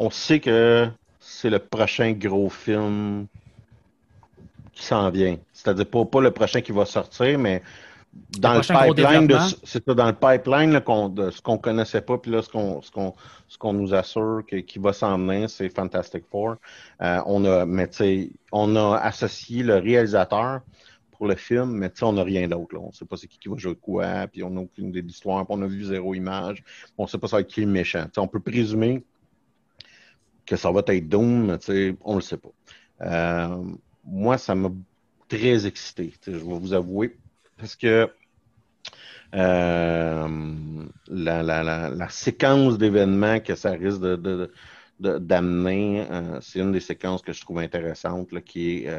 On sait que c'est le prochain gros film qui s'en vient. C'est-à-dire pas, pas le prochain qui va sortir, mais dans le, le pipeline de c'est dans le pipeline là, qu de ce qu'on connaissait pas, puis là ce qu'on ce qu'on ce qu'on nous assure que, qui va s'en venir, c'est Fantastic Four. Euh, on a mais on a associé le réalisateur pour le film, mais on n'a rien d'autre. On ne sait pas c'est qui qui va jouer quoi, puis on n'a aucune idée de l'histoire, puis on a vu zéro image, on ne sait pas ça va être qui le méchant. T'sais, on peut présumer que ça va être Doom, on le sait pas. Euh, moi, ça m'a très excité, je vais vous avouer, parce que euh, la, séquence d'événements que ça risque de d'amener, euh, c'est une des séquences que je trouve intéressante, là, qui est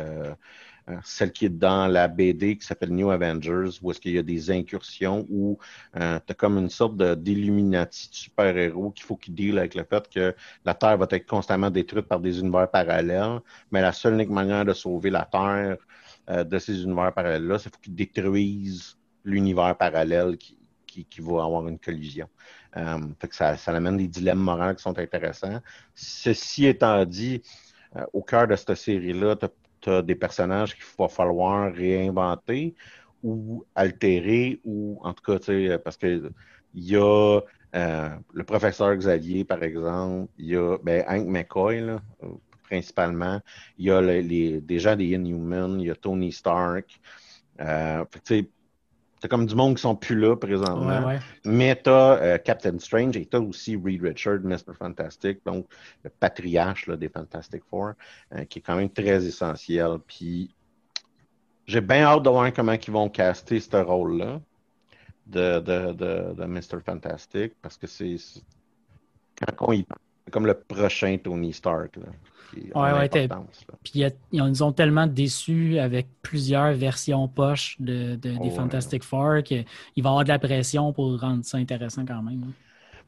euh, celle qui est dans la BD qui s'appelle New Avengers, où est-ce qu'il y a des incursions où euh, tu as comme une sorte d'illuminati de, super-héros qu'il faut qu'ils deal avec le fait que la Terre va être constamment détruite par des univers parallèles, mais la seule unique manière de sauver la Terre euh, de ces univers parallèles-là, c'est qu'ils détruisent l'univers parallèle qui, qui, qui, va avoir une collision. Euh, fait que ça, ça amène des dilemmes moraux qui sont intéressants. Ceci étant dit, euh, au cœur de cette série-là, tu as des personnages qu'il va falloir réinventer ou altérer, ou en tout cas, tu sais, parce que il y a euh, le professeur Xavier, par exemple, il y a ben, Hank McCoy, là, principalement. Il y a les, les, des gens des Inhumans, il y a Tony Stark. Euh, c'est comme du monde qui sont plus là présentement. Ouais, ouais. Mais t'as euh, Captain Strange et t'as aussi Reed Richard, Mr. Fantastic, donc le patriarche là, des Fantastic Four, euh, qui est quand même très essentiel. Puis j'ai bien hâte de voir comment ils vont caster ce rôle-là de, de, de, de Mr. Fantastic, parce que c'est quand on y pense, c'est comme le prochain Tony Stark. Là, qui Ouais. Puis il y a- ils nous ont tellement déçus avec plusieurs versions poches de, de- des Oh, ouais. Fantastic Four qu'il va y avoir de la pression pour rendre ça intéressant quand même. hein.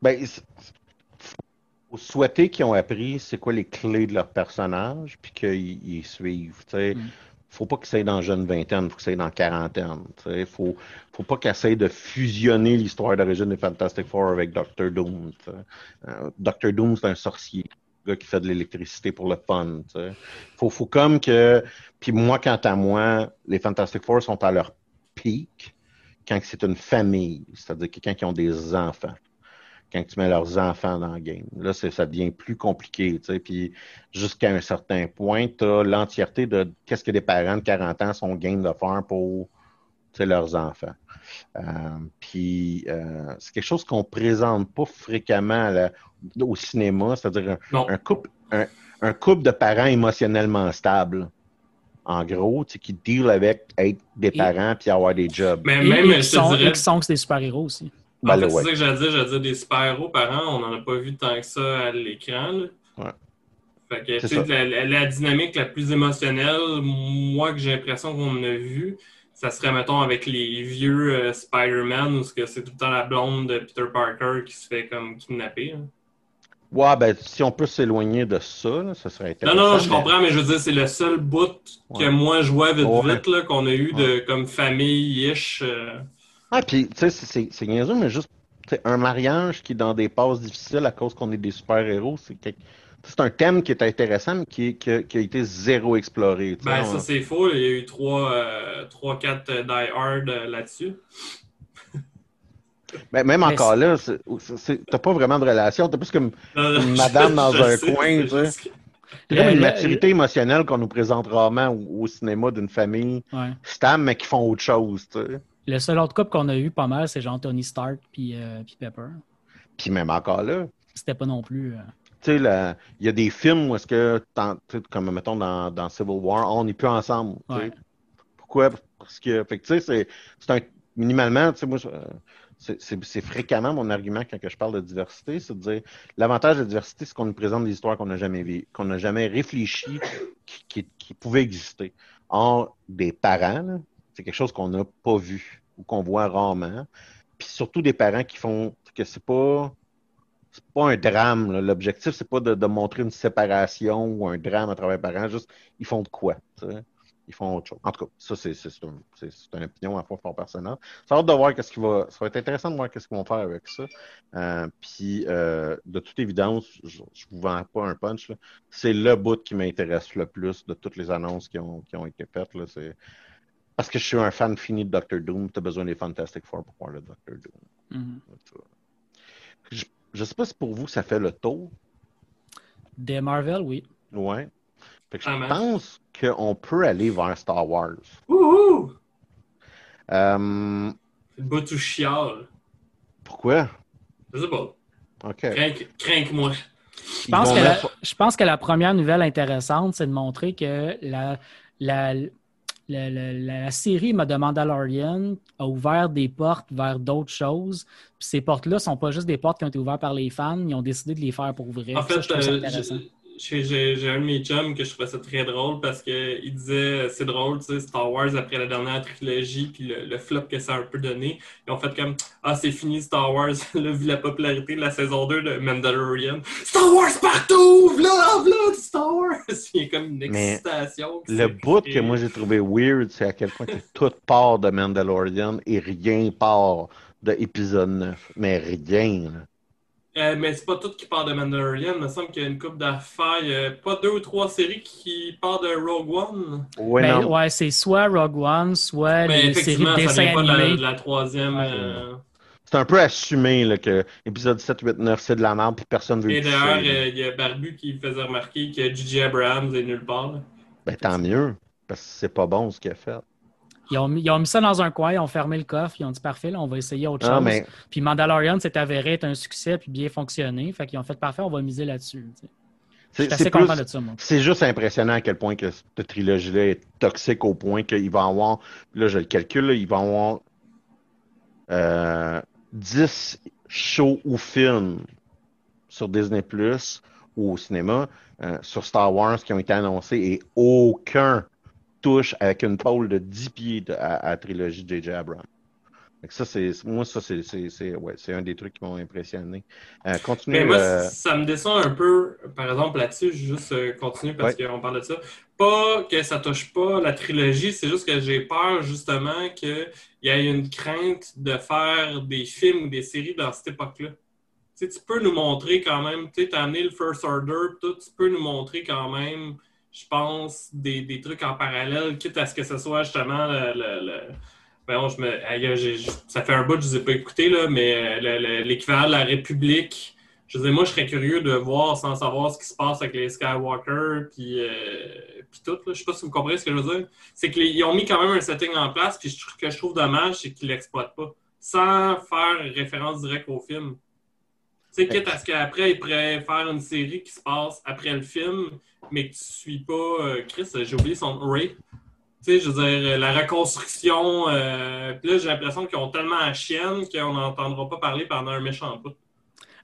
Ben, faut souhaiter qu'ils ont appris c'est quoi les clés de leur personnage, puis qu'ils ils suivent. tu sais. Mm. Faut pas qu'ils essayent dans jeune vingtaine, faut qu'ils essayent dans quarantaine. sais. Faut, faut pas essayent de fusionner l'histoire d'origine des Fantastic Four avec Doctor Doom. Euh, Doctor Doom, c'est un sorcier, gars qui fait de l'électricité pour le fun. Faut, faut comme que. Puis moi, quant à moi, les Fantastic Four sont à leur pic quand c'est une famille, c'est-à-dire quelqu'un qui ont des enfants quand tu mets leurs enfants dans le game. Là, ça devient plus compliqué, tu sais, puis jusqu'à un certain point, tu as l'entièreté de qu'est-ce que des parents de 40 ans sont game de faire pour tu sais, leurs enfants. Euh, puis euh, c'est quelque chose qu'on présente pas fréquemment au cinéma, c'est-à-dire un, couple, un, un couple de parents émotionnellement stables. En gros, tu sais, qui deal avec être des Et- parents puis avoir des jobs. Mais Et, même, et je sont, et dirais, qui sont que c'est des super-héros aussi. En fait, c'est ça que j'allais dire. J'allais dire des super-héros parents, on n'en a pas vu tant que ça à l'écran. Ouais. Fait que, ça. la, la- la dynamique la plus émotionnelle, moi, que j'ai l'impression qu'on a vu, ça serait, mettons, avec les vieux euh, Spider-Man, où c'est tout le temps la blonde de Peter Parker qui se fait comme kidnapper. hein. Ouais, ben, si on peut s'éloigner de ça, là, ce serait Non, intéressant. non, je mais- comprends, mais je veux dire, c'est le seul bout que Ouais. moi je vois vite Ouais. vite, qu'on a eu de comme famille-ish. euh, Ah, puis, tu sais, c'est- niaiseux, mais juste un mariage qui est dans des passes difficiles à cause qu'on est des super-héros, c'est quelque- c'est un thème qui est intéressant, mais qui, a, qui a été zéro exploré. Ben, On- ça, c'est faux. Il y a eu 3-4 Die Hard euh, là-dessus. Ben, même Mais encore là, t'as pas vraiment de relation, t'as plus comme Non, non, Une je- madame dans je un sais, coin, tu sais. juste que- c'est comme Le- une maturité émotionnelle qu'on nous présente rarement au, au cinéma d'une famille Ouais. stable, mais qui font autre chose. tu sais. Le seul autre couple qu'on a eu pas mal, c'est genre Tony Stark puis, euh, puis Pepper. Puis même encore là, C'était pas non plus. euh, tu sais, il y a des films où est-ce que, comme mettons dans, dans Civil War, on n'est plus ensemble. Ouais. Pourquoi? Parce que, fait tu sais, c'est- un, minimalement, tu sais, moi, c'est- fréquemment mon argument quand je parle de diversité, c'est de dire, l'avantage de la diversité, c'est qu'on nous présente des histoires qu'on n'a jamais vues, qu'on n'a jamais réfléchi qui, qui, qui pouvaient exister. Or, des parents, là, c'est quelque chose qu'on n'a pas vu ou qu'on voit rarement. Puis surtout des parents qui font que c'est pas pas un drame. L'objectif, c'est pas de, montrer une séparation ou un drame à travers les parents, juste ils font de quoi. Ils font autre chose. En tout cas, ça, c'est un- une opinion à fois fort personnel. Ça va être de voir qu'est-ce qu'il va. Ça va être intéressant de voir qu'est-ce qu'ils vont faire avec ça. Euh, puis, euh, de toute évidence, je, je vous vends pas un punch. C'est le bout qui m'intéresse le plus de toutes les annonces qui ont, qui ont été faites. C'est parce que je suis un fan fini de Doctor Doom. Tu as besoin des Fantastic Four pour voir le Doctor Doom. mhm. Je, je sais pas si pour vous ça fait le tour. Des Marvel, oui. Ouais. Fait que je Ah, pense qu'on peut aller vers Star Wars. Wouhou! Euh, Le bout tout chial. pourquoi? Je sais pas. OK. Crainte-moi. Je pense, que la, je pense que la première nouvelle intéressante, c'est de montrer que la, la, la, la- la série de Mandalorian a ouvert des portes vers d'autres choses. Puis ces portes-là ne sont pas juste des portes qui ont été ouvertes par les fans, ils ont décidé de les faire pour vrai. En ça, je euh. J'ai- un de mes chums que je trouvais ça très drôle parce qu'il disait c'est drôle, tu sais, Star Wars après la dernière trilogie, puis le, le flop que ça a un peu donné. Ils ont fait comme Ah, c'est fini Star Wars, là, vu la popularité de la saison 2 de Mandalorian. Star Wars partout! V'là, v'là, du Star Wars! Il y a comme une excitation. Le bout que moi j'ai trouvé weird, c'est à quel point que tout part de Mandalorian et rien part de épisode 9. Mais rien. là. Euh, mais c'est pas tout qui part de Mandalorian. Il me semble qu'il y a une coupe d'affaires. Il y a pas deux ou trois séries qui partent de Rogue One? Ouais, Ben, ouais, c'est soit Rogue One, soit Mais les séries de ça vient pas de la, animés. de la troisième. Ouais. euh, C'est un peu assumé là, que épisode 7, 8, 9, c'est de la merde puis personne veut Et d'ailleurs, euh, il y a Barbu qui faisait remarquer que J.J. Abrams est nulle part. là. Ben, tant mieux, parce que c'est pas bon ce qu'il a fait. Ils ont, mis, ils ont mis ça dans un coin, ils ont fermé le coffre, ils ont dit parfait, là, on va essayer autre Non, chose. mais Puis Mandalorian s'est avéré être un succès puis bien fonctionné. Fait qu'ils ont fait parfait, on va miser là-dessus. c'est assez content de ça, moi. C'est juste impressionnant à quel point que cette trilogie-là est toxique au point qu'il va avoir, là je le calcule, là, il va avoir euh, 10 shows ou films sur Disney Plus ou au cinéma euh, sur Star Wars qui ont été annoncés et aucun touche avec une pôle de 10 pieds de- à, à la trilogie de J.J. Abrams. Ça, c'est, moi, ça, c'est, ouais, un des trucs qui m'ont impressionné. Euh, continuez. Mais moi, euh, ça me descend un peu, par exemple, là-dessus, je vais juste euh, continuer parce qu'on parle de ça. Pas que ça touche pas la trilogie, c'est juste que j'ai peur, justement, qu'il y ait une crainte de faire des films ou des séries dans cette époque-là. Tu sais, tu peux nous montrer quand même, tu sais, t'as amené le First Order, tout, tu peux nous montrer quand même, je pense, des, des trucs en parallèle, quitte à ce que ce soit justement le. le- le- Voyons, je me... ça fait un bout que je ne les ai pas écoutés, là, mais euh, le- le- l'équivalent de la République, je veux dire, moi, je serais curieux de voir sans savoir ce qui se passe avec les Skywalker, puis, euh, puis tout. Là. Je sais pas si vous comprenez ce que je veux dire. C'est qu'ils ont mis quand même un setting en place, puis ce que je trouve dommage, c'est qu'ils l'exploitent pas, sans faire référence directe au film. Sais, quitte à ce qu'après, ils pourraient faire une série qui se passe après le film, mais que tu suis pas. euh, Chris, j'ai oublié son Ray. Tu sais, je veux dire, euh, la reconstruction. euh, puis là, j'ai l'impression qu'ils ont tellement à chienne qu'on n'entendra pas parler pendant un méchant bout.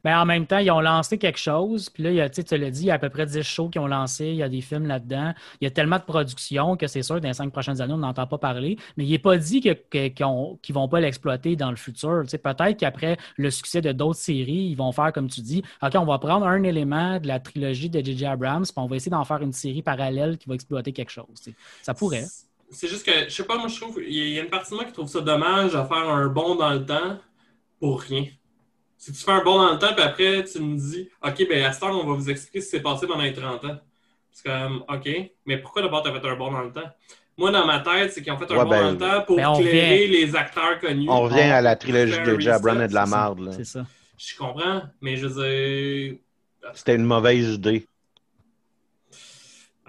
Ben, en même temps, ils ont lancé quelque chose. Puis là, il y tu l'as dit, il y a à peu près 10 shows qui ont lancé. Il y a des films là-dedans. Il y a tellement de production que c'est sûr dans les cinq prochaines années, on n'entend pas parler. Mais il n'est pas dit qu'ils ne vont pas l'exploiter dans le futur. Peut-être qu'après le succès de d'autres séries, ils vont faire comme tu dis OK, on va prendre un élément de la trilogie de J.J. Abrams, puis on va essayer d'en faire une série parallèle qui va exploiter quelque chose. Ça pourrait. C'est juste que, je sais pas, moi, je trouve, il y a une partie de moi qui trouve ça dommage à faire un bond dans le temps pour rien. Si tu fais un bond dans le temps, puis après, tu me dis, OK, ben à ce temps, on va vous expliquer ce qui s'est passé pendant les 30 ans. C'est comme, OK, mais pourquoi d'abord tu as fait un bond dans le temps? Moi, dans ma tête, c'est qu'ils ont fait un Ouais, bond ben, dans le temps pour ben, éclairer les acteurs connus. on revient à la trilogie de reset, et de la marde. là. C'est ça. Je comprends, mais je veux dire, C'était une mauvaise idée.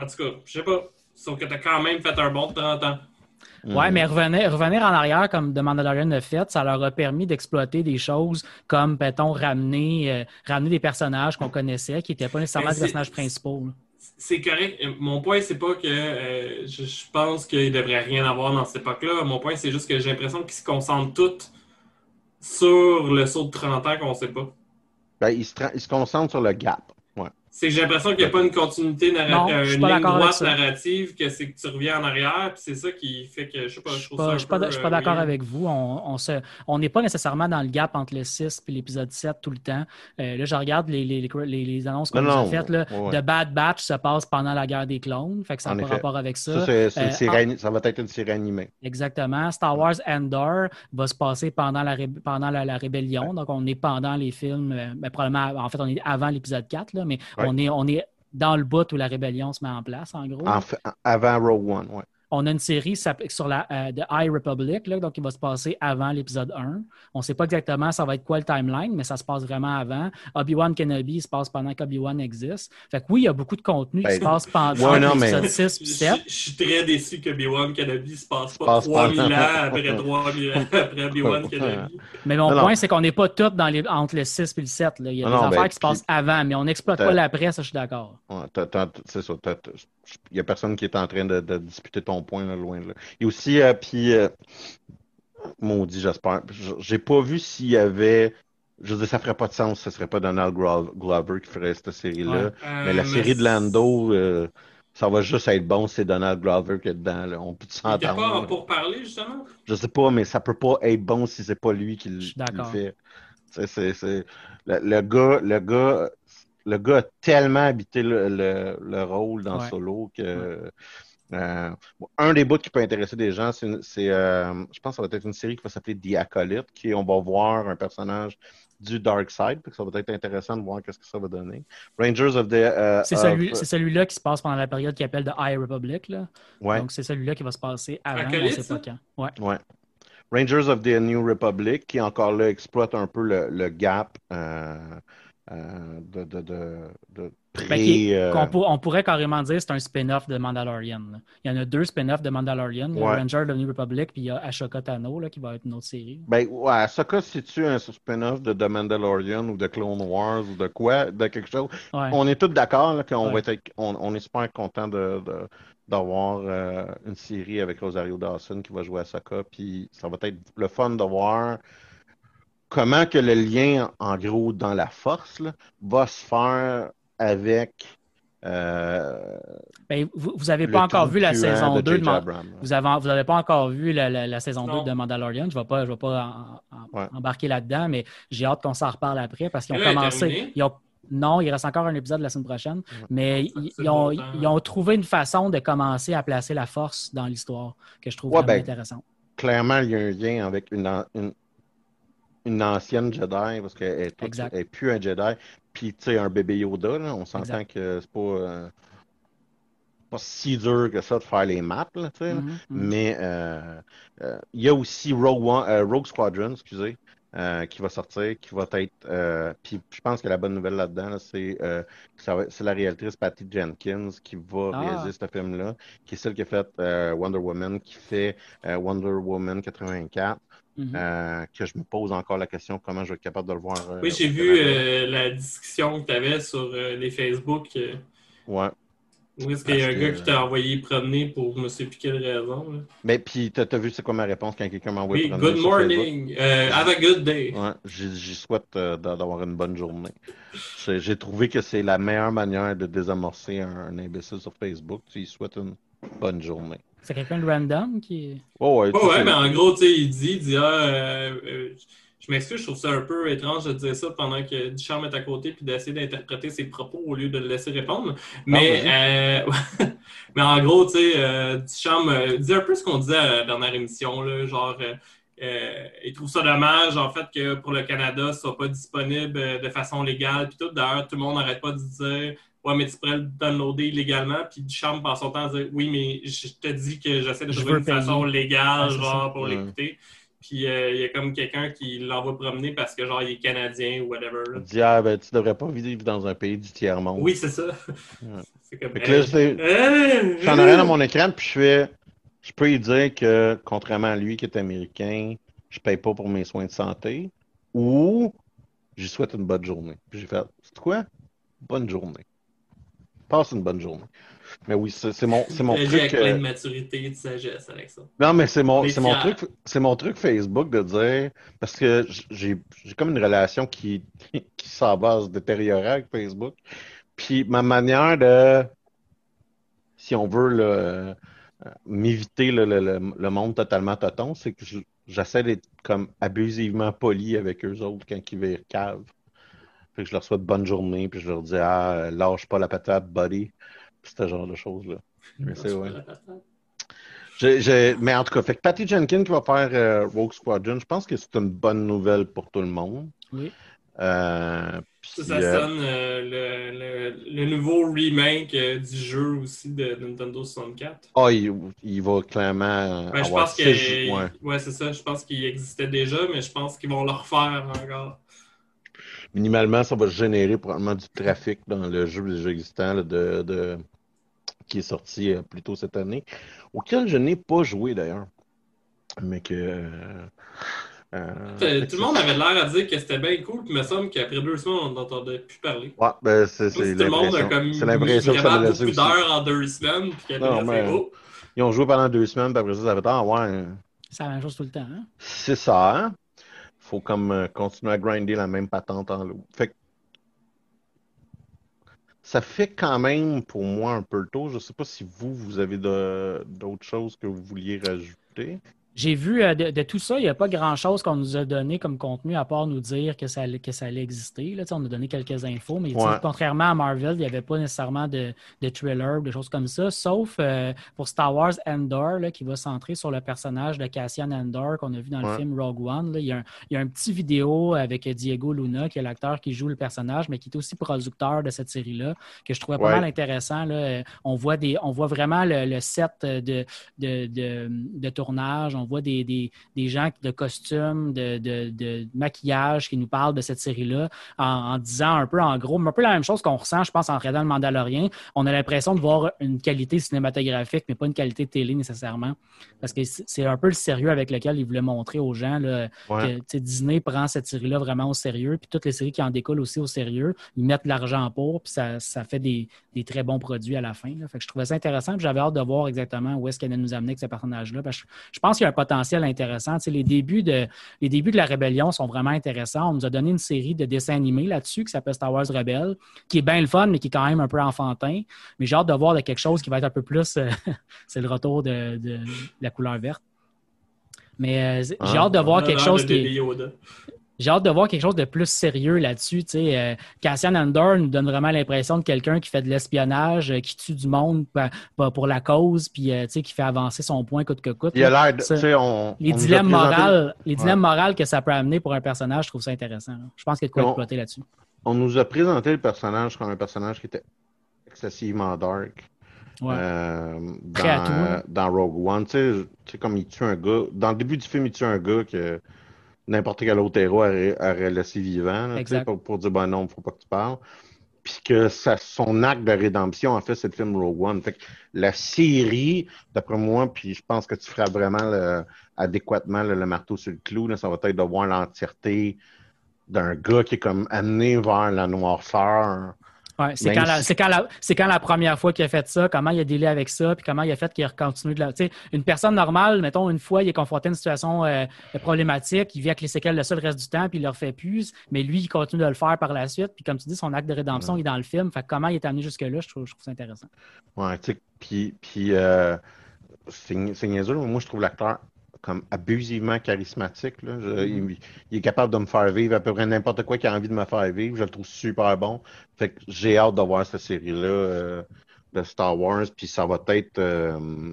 en tout cas, je sais pas. Sauf que tu as quand même fait un bond de 30 ans. Ouais, mais revenir, revenir en arrière, comme The Mandalorian a fait, ça leur a permis d'exploiter des choses comme, peut-on, ramener, euh, ramener des personnages qu'on connaissait, qui n'étaient pas nécessairement des personnages principaux. là. C'est correct. Mon point, c'est pas que euh, je, je pense qu'il devrait rien avoir dans cette époque-là. Mon point, c'est juste que j'ai l'impression qu'ils se concentrent tous sur le saut de 30 ans qu'on sait pas. Ben, il, se tra- il se concentre sur le gap. C'est que j'ai l'impression qu'il n'y a pas une continuité narrative, suis une pas ligne droite narrative, que c'est que tu reviens en arrière, puis c'est ça qui fait que, je sais pas, Je trouve pas, ça un je suis pas, peu, je suis pas euh, d'accord avec vous. On on se- on n'est pas nécessairement dans le gap entre le 6 et l'épisode 7 tout le temps. Euh, là, je regarde les, les, les, les annonces qu'on a faites. Là, ouais. The Bad Batch se passe pendant la guerre des clones. Fait que ça En n'a pas effet. rapport avec ça. Ça, une Euh, série ani- ça va être une série animée. Exactement. Star Wars Endor va se passer pendant la, ré- pendant la, la rébellion. Donc, on est pendant les films. euh, ben, probablement, en fait, on est avant l'épisode 4, là, mais Ouais. on, est, on est dans le bout où la rébellion se met en place, en gros. En fait, avant Rogue One, ouais. On a une série sur la euh, de High Republic, là, donc qui va se passer avant l'épisode 1. On ne sait pas exactement ça va être quoi le timeline, mais ça se passe vraiment avant. Obi-Wan Kenobi se passe pendant qu'Obi-Wan existe. Fait que oui, il y a beaucoup de contenu qui Ben, se passe pendant ouais, non, mais- l'épisode 6 puis Je, 7. je- je suis très déçu que B1 Kenobi se passe pas passe 3000 pas. ans après 3000 ans après B1 Kenobi. Mais mon Non, point, c'est qu'on n'est pas tous dans les, entre le 6 et le 7. là. Il y a Non, des non, affaires ben, qui se passent avant, mais on n'exploite pas l'après, ça, je suis d'accord. Ouais, c'est ça. Il n'y a personne qui est en train de, de disputer ton point là, loin de là. Et aussi, euh, puis, euh, maudit, j'espère. J'ai pas vu s'il y avait. Je veux dire, ça ferait pas de sens. Ce serait pas Donald Glo- Glover qui ferait cette série-là. Ouais. Mais la Euh, série de Lando, euh, ça va juste être bon, c'est Donald Glover qui est dedans. Là. On peut Il était pas s'entendre. pour parler, justement? Je sais pas, mais ça peut pas être bon si c'est pas lui qui, le- qui fait. C'est, c'est, c'est- Le, le gars, le gars, le gars a tellement habité le, le, le rôle dans Ouais. Solo que Euh, bon, un des bouts qui peut intéresser des gens, c'est, euh, je pense que ça va être une série qui va s'appeler The Acolyte, qui on va voir un personnage du Dark Side, puis que ça va être intéressant de voir qu'est-ce que ça va donner. Rangers of the... euh, C'est of- celui, c'est celui-là qui se passe pendant la période qui appelle The High Republic. Là. ouais. Donc, c'est celui-là qui va se passer avant, on ne Acolyte, sait ça? pas quand. Ouais. Ouais. Rangers of the New Republic, qui encore là exploite un peu le, le gap de, de, de, de pré- qu'il- euh, pour- on pourrait carrément dire que c'est un spin-off de Mandalorian. là. Il y en a deux spin-offs de Mandalorian. Ouais. Ranger the New Republic, puis il y a Ashoka Tano, là, qui va être une autre série. Ben, ouais, Ahsoka, si tu un spin-off de The Mandalorian ou de Clone Wars ou de quoi, de quelque chose, Ouais. on est tous d'accord qu'on Ouais. va être, on, on est super content de, de- d'avoir euh, une série avec Rosario Dawson qui va jouer Ahsoka, puis ça va être le fun de voir comment que le lien, en gros, dans la force, là, va se faire avec euh, Ben, vous n'avez pas encore vu la saison de 2 de. Vous avez, vous avez pas encore vu la, saison Non. 2 de Mandalorian. Je ne vais pas, je vais pas en- en- Ouais. embarquer là-dedans, mais j'ai hâte qu'on s'en reparle après parce qu'ils ont commencé. terminée? ils ont- non, il reste encore un épisode la semaine prochaine, mais ils, ont, longtemps. ils ont trouvé une façon de commencer à placer la force dans l'histoire que je trouve Ouais, vraiment ben, intéressante. clairement, il y a un lien avec une, une ancienne Jedi, parce qu'elle est, toute- Exact. elle est plus un Jedi. Puis, tu sais, un bébé Yoda, là, on s'entend que c'est pas, euh, pas si dur que ça de faire les maps, là. Mhm, mhm. Mais euh, euh, il y a aussi Rogue, One- Rogue Squadron, excusez, qui va sortir, qui va être. puis je pense que la bonne nouvelle là-dedans, là, c'est que ça va- c'est la réalisatrice Patty Jenkins qui va Ah. réaliser ce film-là, qui est celle qui a fait Wonder Woman, qui fait Wonder Woman 84. Mhm. euh, que je me pose encore la question comment je vais être capable de le voir. euh, Oui, j'ai vu euh, la discussion que tu avais sur euh, les Facebook. euh, Ouais. où est-ce qu'il y a un gars que- qui t'a envoyé promener pour je ne sais plus quelle raison. là? Mais puis, t'as as vu c'est quoi ma réponse quand quelqu'un m'a envoyé Oui, promener good morning. Euh, have a good day. Ouais, j'y souhaite euh, d'a- d'avoir une bonne journée. J'ai j'ai trouvé que c'est la meilleure manière de désamorcer un, un imbécile sur Facebook. Tu lui souhaites une bonne journée. C'est quelqu'un de random qui. Oh, ouais, Ouais, mais en gros, tu sais, il dit, il dit, ah, euh, euh, je m'excuse, je trouve ça un peu étrange de dire ça pendant que Duchamp est à côté puis d'essayer d'interpréter ses propos au lieu de le laisser répondre. Mais, euh, mais en gros, tu sais, euh, Duchamp euh, dit un peu ce qu'on disait à la dernière émission, là, genre, euh, euh, il trouve ça dommage, en fait, que pour le Canada, ça soit pas disponible de façon légale. Puis tout, d'ailleurs, tout le monde n'arrête pas de dire Ouais, mais tu pourrais le downloader illégalement. Puis Duchamp passe son temps à dire Oui, mais je te dis que j'essaie de Je trouver veux une payer. façon légale, Ouais, genre, pour Ouais. l'écouter. Puis euh, il y a comme quelqu'un qui l'envoie promener parce que, genre, il est canadien ou whatever. là. il dit, ah, ben, tu devrais pas vivre dans un pays du tiers-monde. Oui, c'est ça. Ouais. c'est comme. Fait que là, c'est- Euh, J'en ai rien à mon écran, puis je fais. Je peux lui dire que, contrairement à lui qui est américain, je paye pas pour mes soins de santé. Ou j'y souhaite une bonne journée. Puis j'ai fait, c'est quoi? Bonne journée. Passe une bonne journée. Mais oui, c'est mon, mon truc. avec plein euh, de maturité et de sagesse avec ça. Non, mais c'est mon, mon truc, mon truc Facebook de dire, parce que j'ai, comme une relation qui, qui s'en va se détériorer avec Facebook. Puis ma manière de, si on veut, euh, m'éviter le, le, le, le monde totalement toton, c'est que je- j'essaie d'être comme abusivement poli avec eux autres quand ils virent cave. Fait que je leur souhaite bonne journée, puis je leur dis, ah, lâche pas la patate, buddy. Puis ce genre de choses-là. Mais c'est, ouais. Mais en tout cas, fait que Patty Jenkins qui va faire euh, Rogue Squadron, je pense que c'est une bonne nouvelle pour tout le monde. Oui. Euh, Ça, puis, ça euh, sonne euh, le, le, le nouveau remake euh, du jeu aussi de Nintendo 64. ah, il, il va clairement Ben, je pense que. Ouais, c'est ça. Je pense qu'il existait déjà, mais je pense qu'ils vont le refaire encore. Minimalement, ça va générer probablement du trafic dans le jeu déjà existant là, de, de- qui est sorti euh, plus tôt cette année, auquel je n'ai pas joué d'ailleurs. Mais que. euh, euh, Euh, Tout le monde avait l'air à dire que c'était bien cool, puis il me semble qu'après deux semaines, on n'entendait plus parler. Ouais, ben, c'est si tout le monde a l'impression. comme C'est l'impression que ça me laissait beaucoup aussi. d'heures en deux semaines, puis Non, mais- Ils ont joué pendant deux semaines, puis après ça, ça fait Ah, ouais. C'est la même chose tout le temps. Hein? C'est ça, hein? Faut comme euh, continuer à grinder la même patente en l'eau. Fait ça fait quand même pour moi un peu le tour. Je sais pas si vous, vous avez d'autres choses que vous vouliez rajouter. J'ai vu euh, de, de tout ça, il n'y a pas grand-chose qu'on nous a donné comme contenu à part nous dire que ça, allait- que ça allait exister. Là, on a donné quelques infos, mais Ouais. contrairement à Marvel, il n'y avait pas nécessairement de, de thriller ou des choses comme ça, sauf euh, pour Star Wars Endor, là, qui va centrer sur le personnage de Cassian Endor qu'on a vu dans le film Rogue One. là. Il, y a un, il y a un petit vidéo avec Diego Luna, qui est l'acteur qui joue le personnage, mais qui est aussi producteur de cette série-là, que je trouvais pas Ouais. mal intéressant. Là. Euh, On, voit des, on voit vraiment le, le set de, de, de, de tournage, on voit des, des, des gens de costumes, de, de, de maquillage qui nous parlent de cette série-là en, en disant un peu, en gros, un peu la même chose qu'on ressent, je pense, en regardant le Mandalorien. On a l'impression de voir une qualité cinématographique, mais pas une qualité télé nécessairement. Parce que c'est un peu le sérieux avec lequel ils voulaient montrer aux gens là, Ouais. que Disney prend cette série-là vraiment au sérieux, puis toutes les séries qui en découlent aussi au sérieux, ils mettent de l'argent pour, puis ça, ça fait des, des très bons produits à la fin. là. Fait que je trouvais ça intéressant, puis j'avais hâte de voir exactement où est-ce qu'elle allait nous amener avec ce personnage-là. Parce que je, je pense qu'il y a un potentiel intéressant. Tu sais, les, débuts de, les débuts de la rébellion sont vraiment intéressants. On nous a donné une série de dessins animés là-dessus qui s'appelle Star Wars Rebelle, qui est bien le fun, mais qui est quand même un peu enfantin. Mais j'ai hâte de voir de quelque chose qui va être un peu plus. euh, c'est le retour de, de la couleur verte. Mais euh, j'ai Ah, hâte de voir quelque chose qui est. J'ai hâte de voir quelque chose de plus sérieux là-dessus. Euh, Cassian Andor nous donne vraiment l'impression de quelqu'un qui fait de l'espionnage, euh, qui tue du monde pa- pa- pour la cause, puis euh, tu sais, qui fait avancer son point coûte que coûte. Il a l'air de. On- Les on dilemmes, morales, les Ouais. dilemmes morales que ça peut amener pour un personnage, je trouve ça intéressant. là. Je pense qu'il y a de quoi On- exploiter là-dessus. On nous a présenté le personnage comme un personnage qui était excessivement dark. Ouais. Euh, Prêt à tout, dans, hein. dans Rogue One, tu sais, tu sais, comme il tue un gars. Dans le début du film, il tue un gars que n'importe quel autre héros aurait, laissé vivant, là, pour, pour dire, ben non, faut pas que tu parles. Puis que ça, son acte de rédemption, en fait, c'est le film Rogue One. Fait que la série, d'après moi, puis je pense que tu feras vraiment le- adéquatement le, le marteau sur le clou, là, ça va être de voir l'entièreté d'un gars qui est comme amené vers la noirceur. Ouais, c'est quand, si- quand, quand la première fois qu'il a fait ça, comment il a délai avec ça, puis comment il a fait qu'il a continué de la. Tu sais, une personne normale, mettons, une fois, il est confronté à une situation euh, problématique, il vit avec les séquelles de ça le reste du temps, puis il le refait plus, mais lui, il continue de le faire par la suite, puis comme tu dis, son acte de rédemption Ouais. est dans le film. Fait que comment il est amené jusque-là, je trouve, je trouve ça intéressant. Ouais, tu sais, puis, puis euh, c'est ni- c'est niaiseux, mais moi, je trouve l'acteur comme abusivement charismatique. Là. Je- il, il est capable de me faire vivre à peu près n'importe quoi qu'il a envie de me faire vivre. Je le trouve super bon. Fait que j'ai hâte de voir cette série-là euh, de Star Wars. Puis ça va être... euh,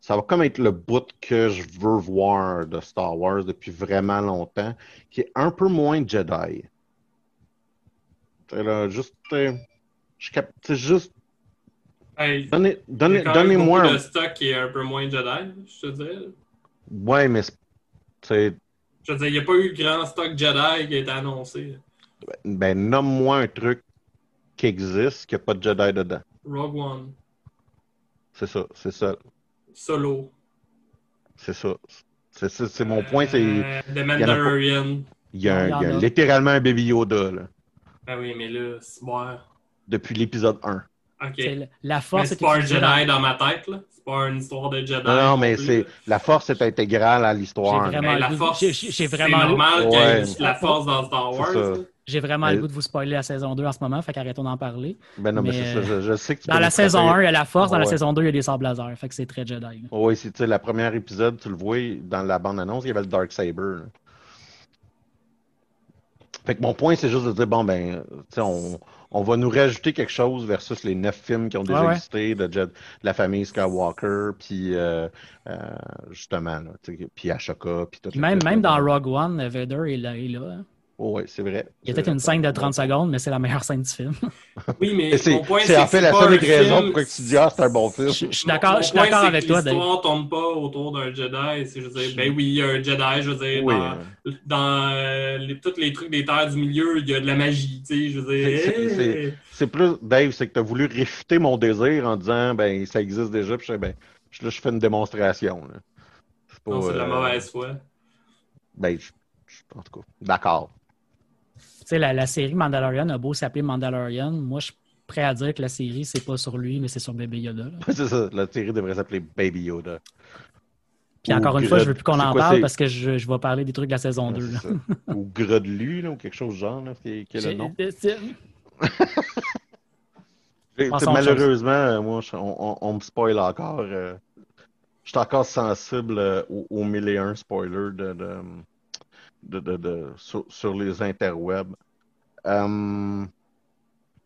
ça va comme être le bout que je veux voir de Star Wars depuis vraiment longtemps, qui est un peu moins Jedi. Là, juste... je juste... Hey, Donnez, donnez, donnez-moi stock qui est un peu moins Jedi, je te dirais. Ouais, mais c'est- Je veux dire, il n'y a pas eu grand stock Jedi qui a été annoncé. ben, nomme-moi un truc qui existe, qui n'a pas de Jedi dedans. Rogue One, C'est ça, c'est ça, Solo. c'est ça. C'est ça, c'est mon point, c'est Euh, The. Mandalorian. il y a, un- Il y a littéralement un Baby Yoda là, Ben oui, mais là, c'est bon. depuis l'épisode 1. La force c'est est pas un Jedi dans- ma tête, là. C'est pas une histoire de Jedi. Non, non, mais c'est la force est intégrale à l'histoire. J'ai vraiment- la le force, qu'il y Ouais. la force dans Star Wars. J'ai vraiment Mais- le goût de vous spoiler la saison 2 en ce moment, fait qu'arrêtons d'en parler. Ben non, mais, mais, c'est ça, je, je sais que tu Dans la saison frapper. 1, il y a la force, dans la saison 2, il y a des sables laser, fait que c'est très Jedi. là. Oui, c'est tu sais, le premier épisode, tu le vois dans la bande-annonce, il y avait le Dark Saber. là. Fait que mon point, c'est juste de dire, bon, ben, tu sais, on, on va nous rajouter quelque chose versus les neuf films qui ont déjà ouais. existé de, la famille Skywalker, puis euh, euh, justement, là, puis Ashoka, puis tout même, même dans Rogue One, Vader est là. est là, hein. oui, c'est vrai. Il y a peut-être une scène de 30 secondes, mais c'est la meilleure scène du film. Oui, mais mon point, c'est en que fait la seule raison film- pourquoi tu dis, ah, c'est un bon film. Je, je suis d'accord mon je suis point, d'accord c'est avec que toi, Dave. L'histoire tourne pas autour d'un Jedi. C'est, je veux dire, ben oui, il y a un Jedi, je veux dire, Oui, dans, dans euh, les- tous les trucs des terres du milieu, il y a de la magie, tu sais, je veux dire. C'est- c'est- hey! C'est plus, Dave, c'est que tu as voulu réfuter mon désir en disant, ben, ça existe déjà, puis je fais, ben, je- là, je fais une démonstration. là. C'est pas, Non, c'est de la euh, mauvaise foi. Ben, je- je- en tout cas, d'accord. Tu sais, la, la série Mandalorian a beau s'appeler Mandalorian, moi, je suis prêt à dire que la série, c'est pas sur lui, mais c'est sur Baby Yoda. c'est ça, la série devrait s'appeler Baby Yoda. Puis Ou encore une fois, je veux plus qu'on en quoi, parle parce que je, je vais parler des trucs de la saison 2. Ouais, là. c'est ça. ou Gredelu, ou quelque chose du genre, là, qui, est- le nom. malheureusement, euh, moi, je- on, me spoil encore. euh, je suis encore sensible euh, aux, aux mille et un spoilers de, de, de, de- de- sur, sur les interwebs. Euh,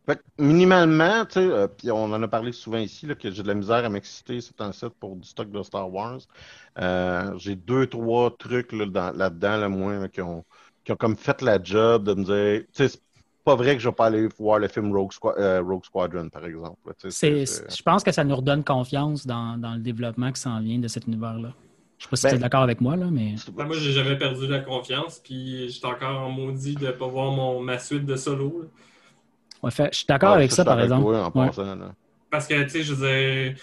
fait que minimalement, tu sais, euh, puis on en a parlé souvent ici, là, que j'ai de la misère à m'exciter sur un site pour du stock de Star Wars. Euh, j'ai deux, trois trucs là, dans- là-dedans, là, moi, là, qui, ont, qui ont comme fait la job de me dire, tu sais, c'est pas vrai que je vais pas aller voir le film Rogue, Rogue Squadron, par exemple. Je pense que ça nous redonne confiance dans, dans le développement qui s'en vient de cet univers-là. Je sais pas si Ben- tu es d'accord avec moi, là, mais. Ben, moi, j'ai jamais perdu la confiance, puis j'étais encore en maudit de pas voir mon, ma suite de solo. là. Ouais, fait- je suis d'accord Ah, avec ça, par exemple. toi, en Ouais. passant, là. Parce que, tu sais, je veux dire,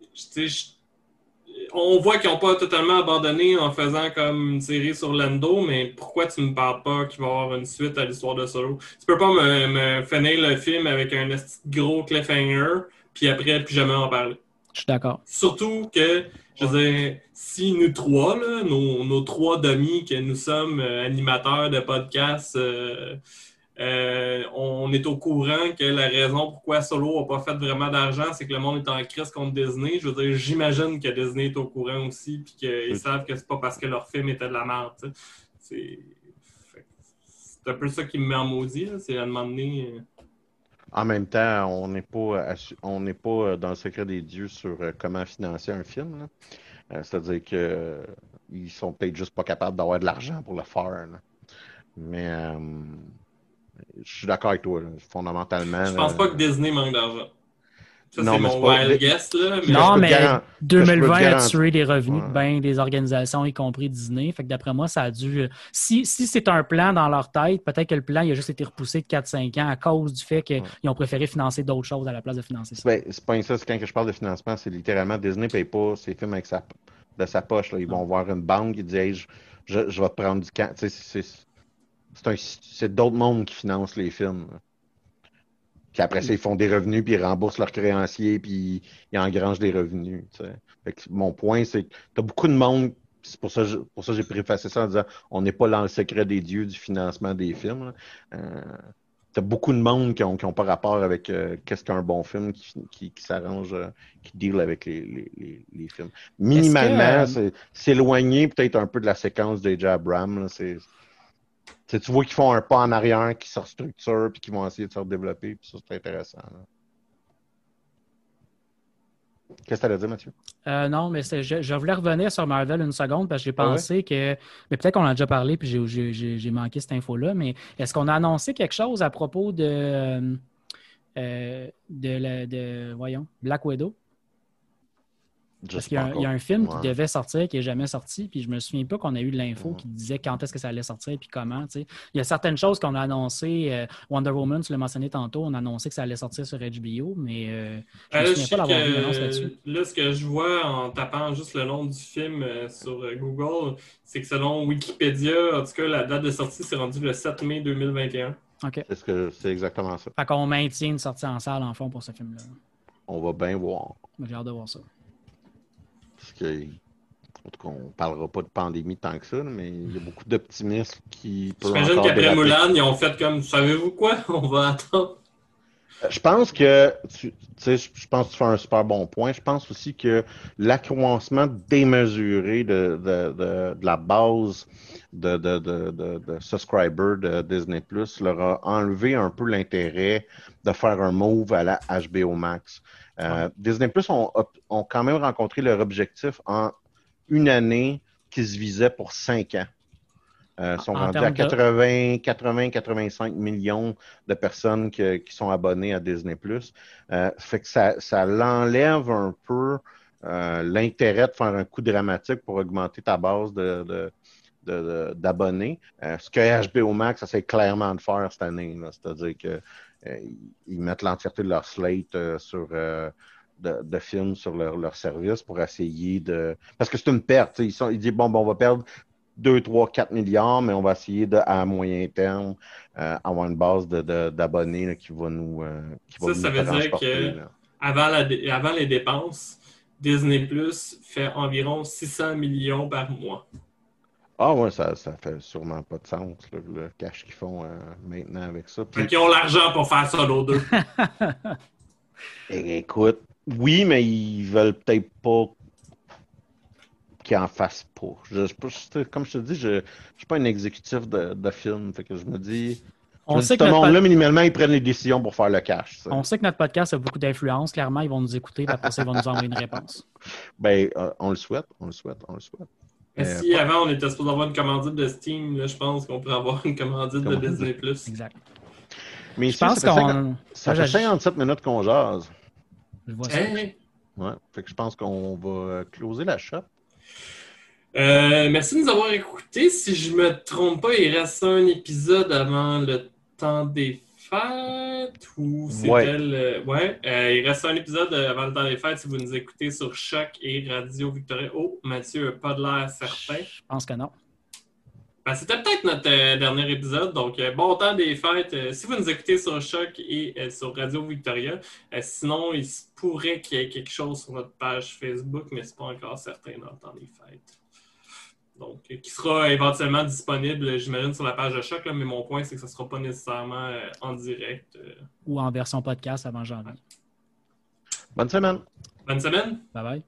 tu sais, je- on voit qu'ils n'ont pas totalement abandonné en faisant comme une série sur Lando, mais pourquoi tu me parles pas qu'il va y avoir une suite à l'histoire de Solo? Tu peux pas me, me finir le film avec un gros cliffhanger, puis après, plus jamais en parler. Je suis d'accord. Surtout que, je veux dire, si nous trois, là, nos, nos trois demi que nous sommes euh, animateurs de podcasts, euh, euh, on est au courant que la raison pourquoi Solo n'a pas fait vraiment d'argent, c'est que le monde est en crise contre Disney. Je veux dire, j'imagine que Disney est au courant aussi, puis qu'ils Oui. savent que c'est pas parce que leur film était de la merde. C'est un peu ça qui me met en maudit. C'est à un moment donné. En même temps, on n'est pas, assu- on n'est pas euh, dans le secret des dieux sur euh, comment financer un film. Euh, C'est-à-dire que euh, ils sont peut-être juste pas capables d'avoir de l'argent pour le faire. là. Mais euh, je suis d'accord avec toi. là. Fondamentalement. Je pense pas que Disney manque d'argent. Ça, Non, c'est mais mon c'est pas- wild guess, là. Mais Non, mais garan- 2020 a tué des revenus Ouais. de bien des organisations, y compris Disney. Fait que d'après moi, ça a dû. Si, si c'est un plan dans leur tête, peut-être que le plan il a juste été repoussé de 4-5 ans à cause du fait qu'ils ont préféré financer d'autres choses à la place de financer ça. Ben, c'est pas ça, c'est quand que je parle de financement, c'est littéralement Disney ne paye pas ses films avec sa, de sa poche. là. Ils vont voir une banque dit Hey, je, je, je vais te prendre du camp. C'est d'autres mondes qui financent les films. là. Puis après ça, ils font des revenus, puis ils remboursent leurs créanciers, puis ils engrangent des revenus. Fait que mon point, c'est que tu as beaucoup de monde. C'est pour ça pour ça j'ai préfacé ça en disant on n'est pas dans le secret des dieux du financement des films. Euh, T'as beaucoup de monde qui n'ont qui ont pas rapport avec euh, qu'est-ce qu'un bon film qui, qui, qui s'arrange, euh, qui deal avec les, les, les, les films. Minimalement, c'est s'éloigner peut-être un peu de la séquence de Abrams. c'est- c'est- tu vois qu'ils font un pas en arrière, qu'ils se restructurent, puis qu'ils vont essayer de se redévelopper, puis ça, c'est intéressant. Qu'est-ce que tu dire, Mathieu? Euh, non, mais je, je voulais revenir sur Marvel une seconde parce que j'ai Ah ouais? pensé que. Mais peut-être qu'on en a déjà parlé puis j'ai- j'ai j'ai- j'ai manqué cette info-là. Mais est-ce qu'on a annoncé quelque chose à propos de. euh, euh, de, la- de. Voyons, Black Widow? Parce qu'il y, a un- il y a encore. un film qui devait sortir, qui n'est jamais sorti, puis je me souviens pas qu'on a eu de l'info Ouais. qui disait quand est-ce que ça allait sortir, puis comment. tu sais. Il y a certaines choses qu'on a annoncées. euh, Wonder Woman, tu l'as mentionné tantôt, on a annoncé que ça allait sortir sur HBO, mais euh, je Euh, me là, souviens pas d'avoir vu là-dessus. là, ce que je vois en tapant juste le nom du film euh, sur euh, Google, c'est que selon Wikipédia, en tout cas, la date de sortie s'est rendue le 7 mai 2021. OK. C'est ce que- c'est exactement ça. Fait qu'on maintient une sortie en salle, en fond, pour ce film-là. On va bien voir. J'ai hâte de voir ça. Parce que, en tout cas, on parlera pas de pandémie tant que ça, mais il y a beaucoup d'optimisme qui peut J'imagine qu'après. Mulan, ils ont fait comme, savez-vous quoi? On va attendre. Euh, Je pense que, tu tu sais, je pense que tu fais un super bon point. Je pense aussi que l'accroissement démesuré de, de, de, de la base de, de, de, de, de subscribers de Disney Plus leur a enlevé un peu l'intérêt de faire un move à la HBO Max. Euh, Disney Plus ont, ont quand même rencontré leur objectif en une année qui se visait pour cinq ans. Euh, ils sont En rendus à termes de- 80, 80, 85 millions de personnes que- qui sont abonnées à Disney+. Euh, fait que ça, ça l'enlève un peu euh, l'intérêt de faire un coup dramatique pour augmenter ta base de- d'abonnés. Euh, ce que HBO Max essaie clairement de faire cette année. C'est-à-dire que euh, mettent l'entièreté de leur slate euh, sur de, de films sur leur, leur service pour essayer de. Parce que c'est une perte. Ils, sont, ils disent bon, bon, on va perdre 2, 3, 4 milliards, mais on va essayer de, à moyen terme avoir une base de, de- d'abonnés là, qui va nous, qui va Ça, nous ça veut dire transporter, que- là. Avant, la dé- avant les dépenses, Disney Plus fait environ 600 millions par mois. Ah ouais, ça, ça fait sûrement pas de sens, le cash qu'ils font euh, maintenant avec ça. Puis- Fait qu'ils ont l'argent pour faire Solo 2. Eh, Écoute, oui, mais ils veulent peut-être pas qu'ils en fassent pas. Je, comme je te dis, je ne suis pas un exécutif de, de film. Fait que je me dis. On je sait dis, que ce notre monde-là, minimalement, ils prennent les décisions pour faire le cash. ça. On sait que notre podcast a beaucoup d'influence. Clairement, ils vont nous écouter, puis après ça, ils vont nous envoyer une réponse. Ben, euh, on le souhaite, on le souhaite, on le souhaite. Euh, si avant on était supposé avoir une commandite de Steam, là, je pense qu'on pourrait avoir une commandite de. Disney Plus. Exact. Mais Je pense ça fait, 50 qu'on. ça fait Ouais, je- 57 minutes qu'on jase. Je vois ça. Hey! Ouais. Fait que je pense qu'on va closer la shop. Euh, merci de nous avoir écoutés. Si je me trompe pas, il reste un épisode avant le temps des fêtes ou c'était Ouais. le... Ouais, euh, il reste un épisode euh, avant le temps des fêtes si vous nous écoutez sur Choc et Radio Victoria. Oh, Mathieu n'a pas de l'air certain. Je pense que non. Ben, c'était peut-être notre euh, dernier épisode, donc euh, bon temps des fêtes. Euh, si vous nous écoutez sur Choc et euh, sur Radio Victoria, Euh, sinon il se pourrait qu'il y ait quelque chose sur notre page Facebook, mais c'est pas encore certain dans le temps des fêtes. Donc, euh, qui sera éventuellement disponible, j'imagine, sur la page de Choc, là, mais mon point, c'est que ce ne sera pas nécessairement euh, en direct. Euh, Ou en version podcast avant janvier. Bonne semaine! bonne semaine! Bye bye.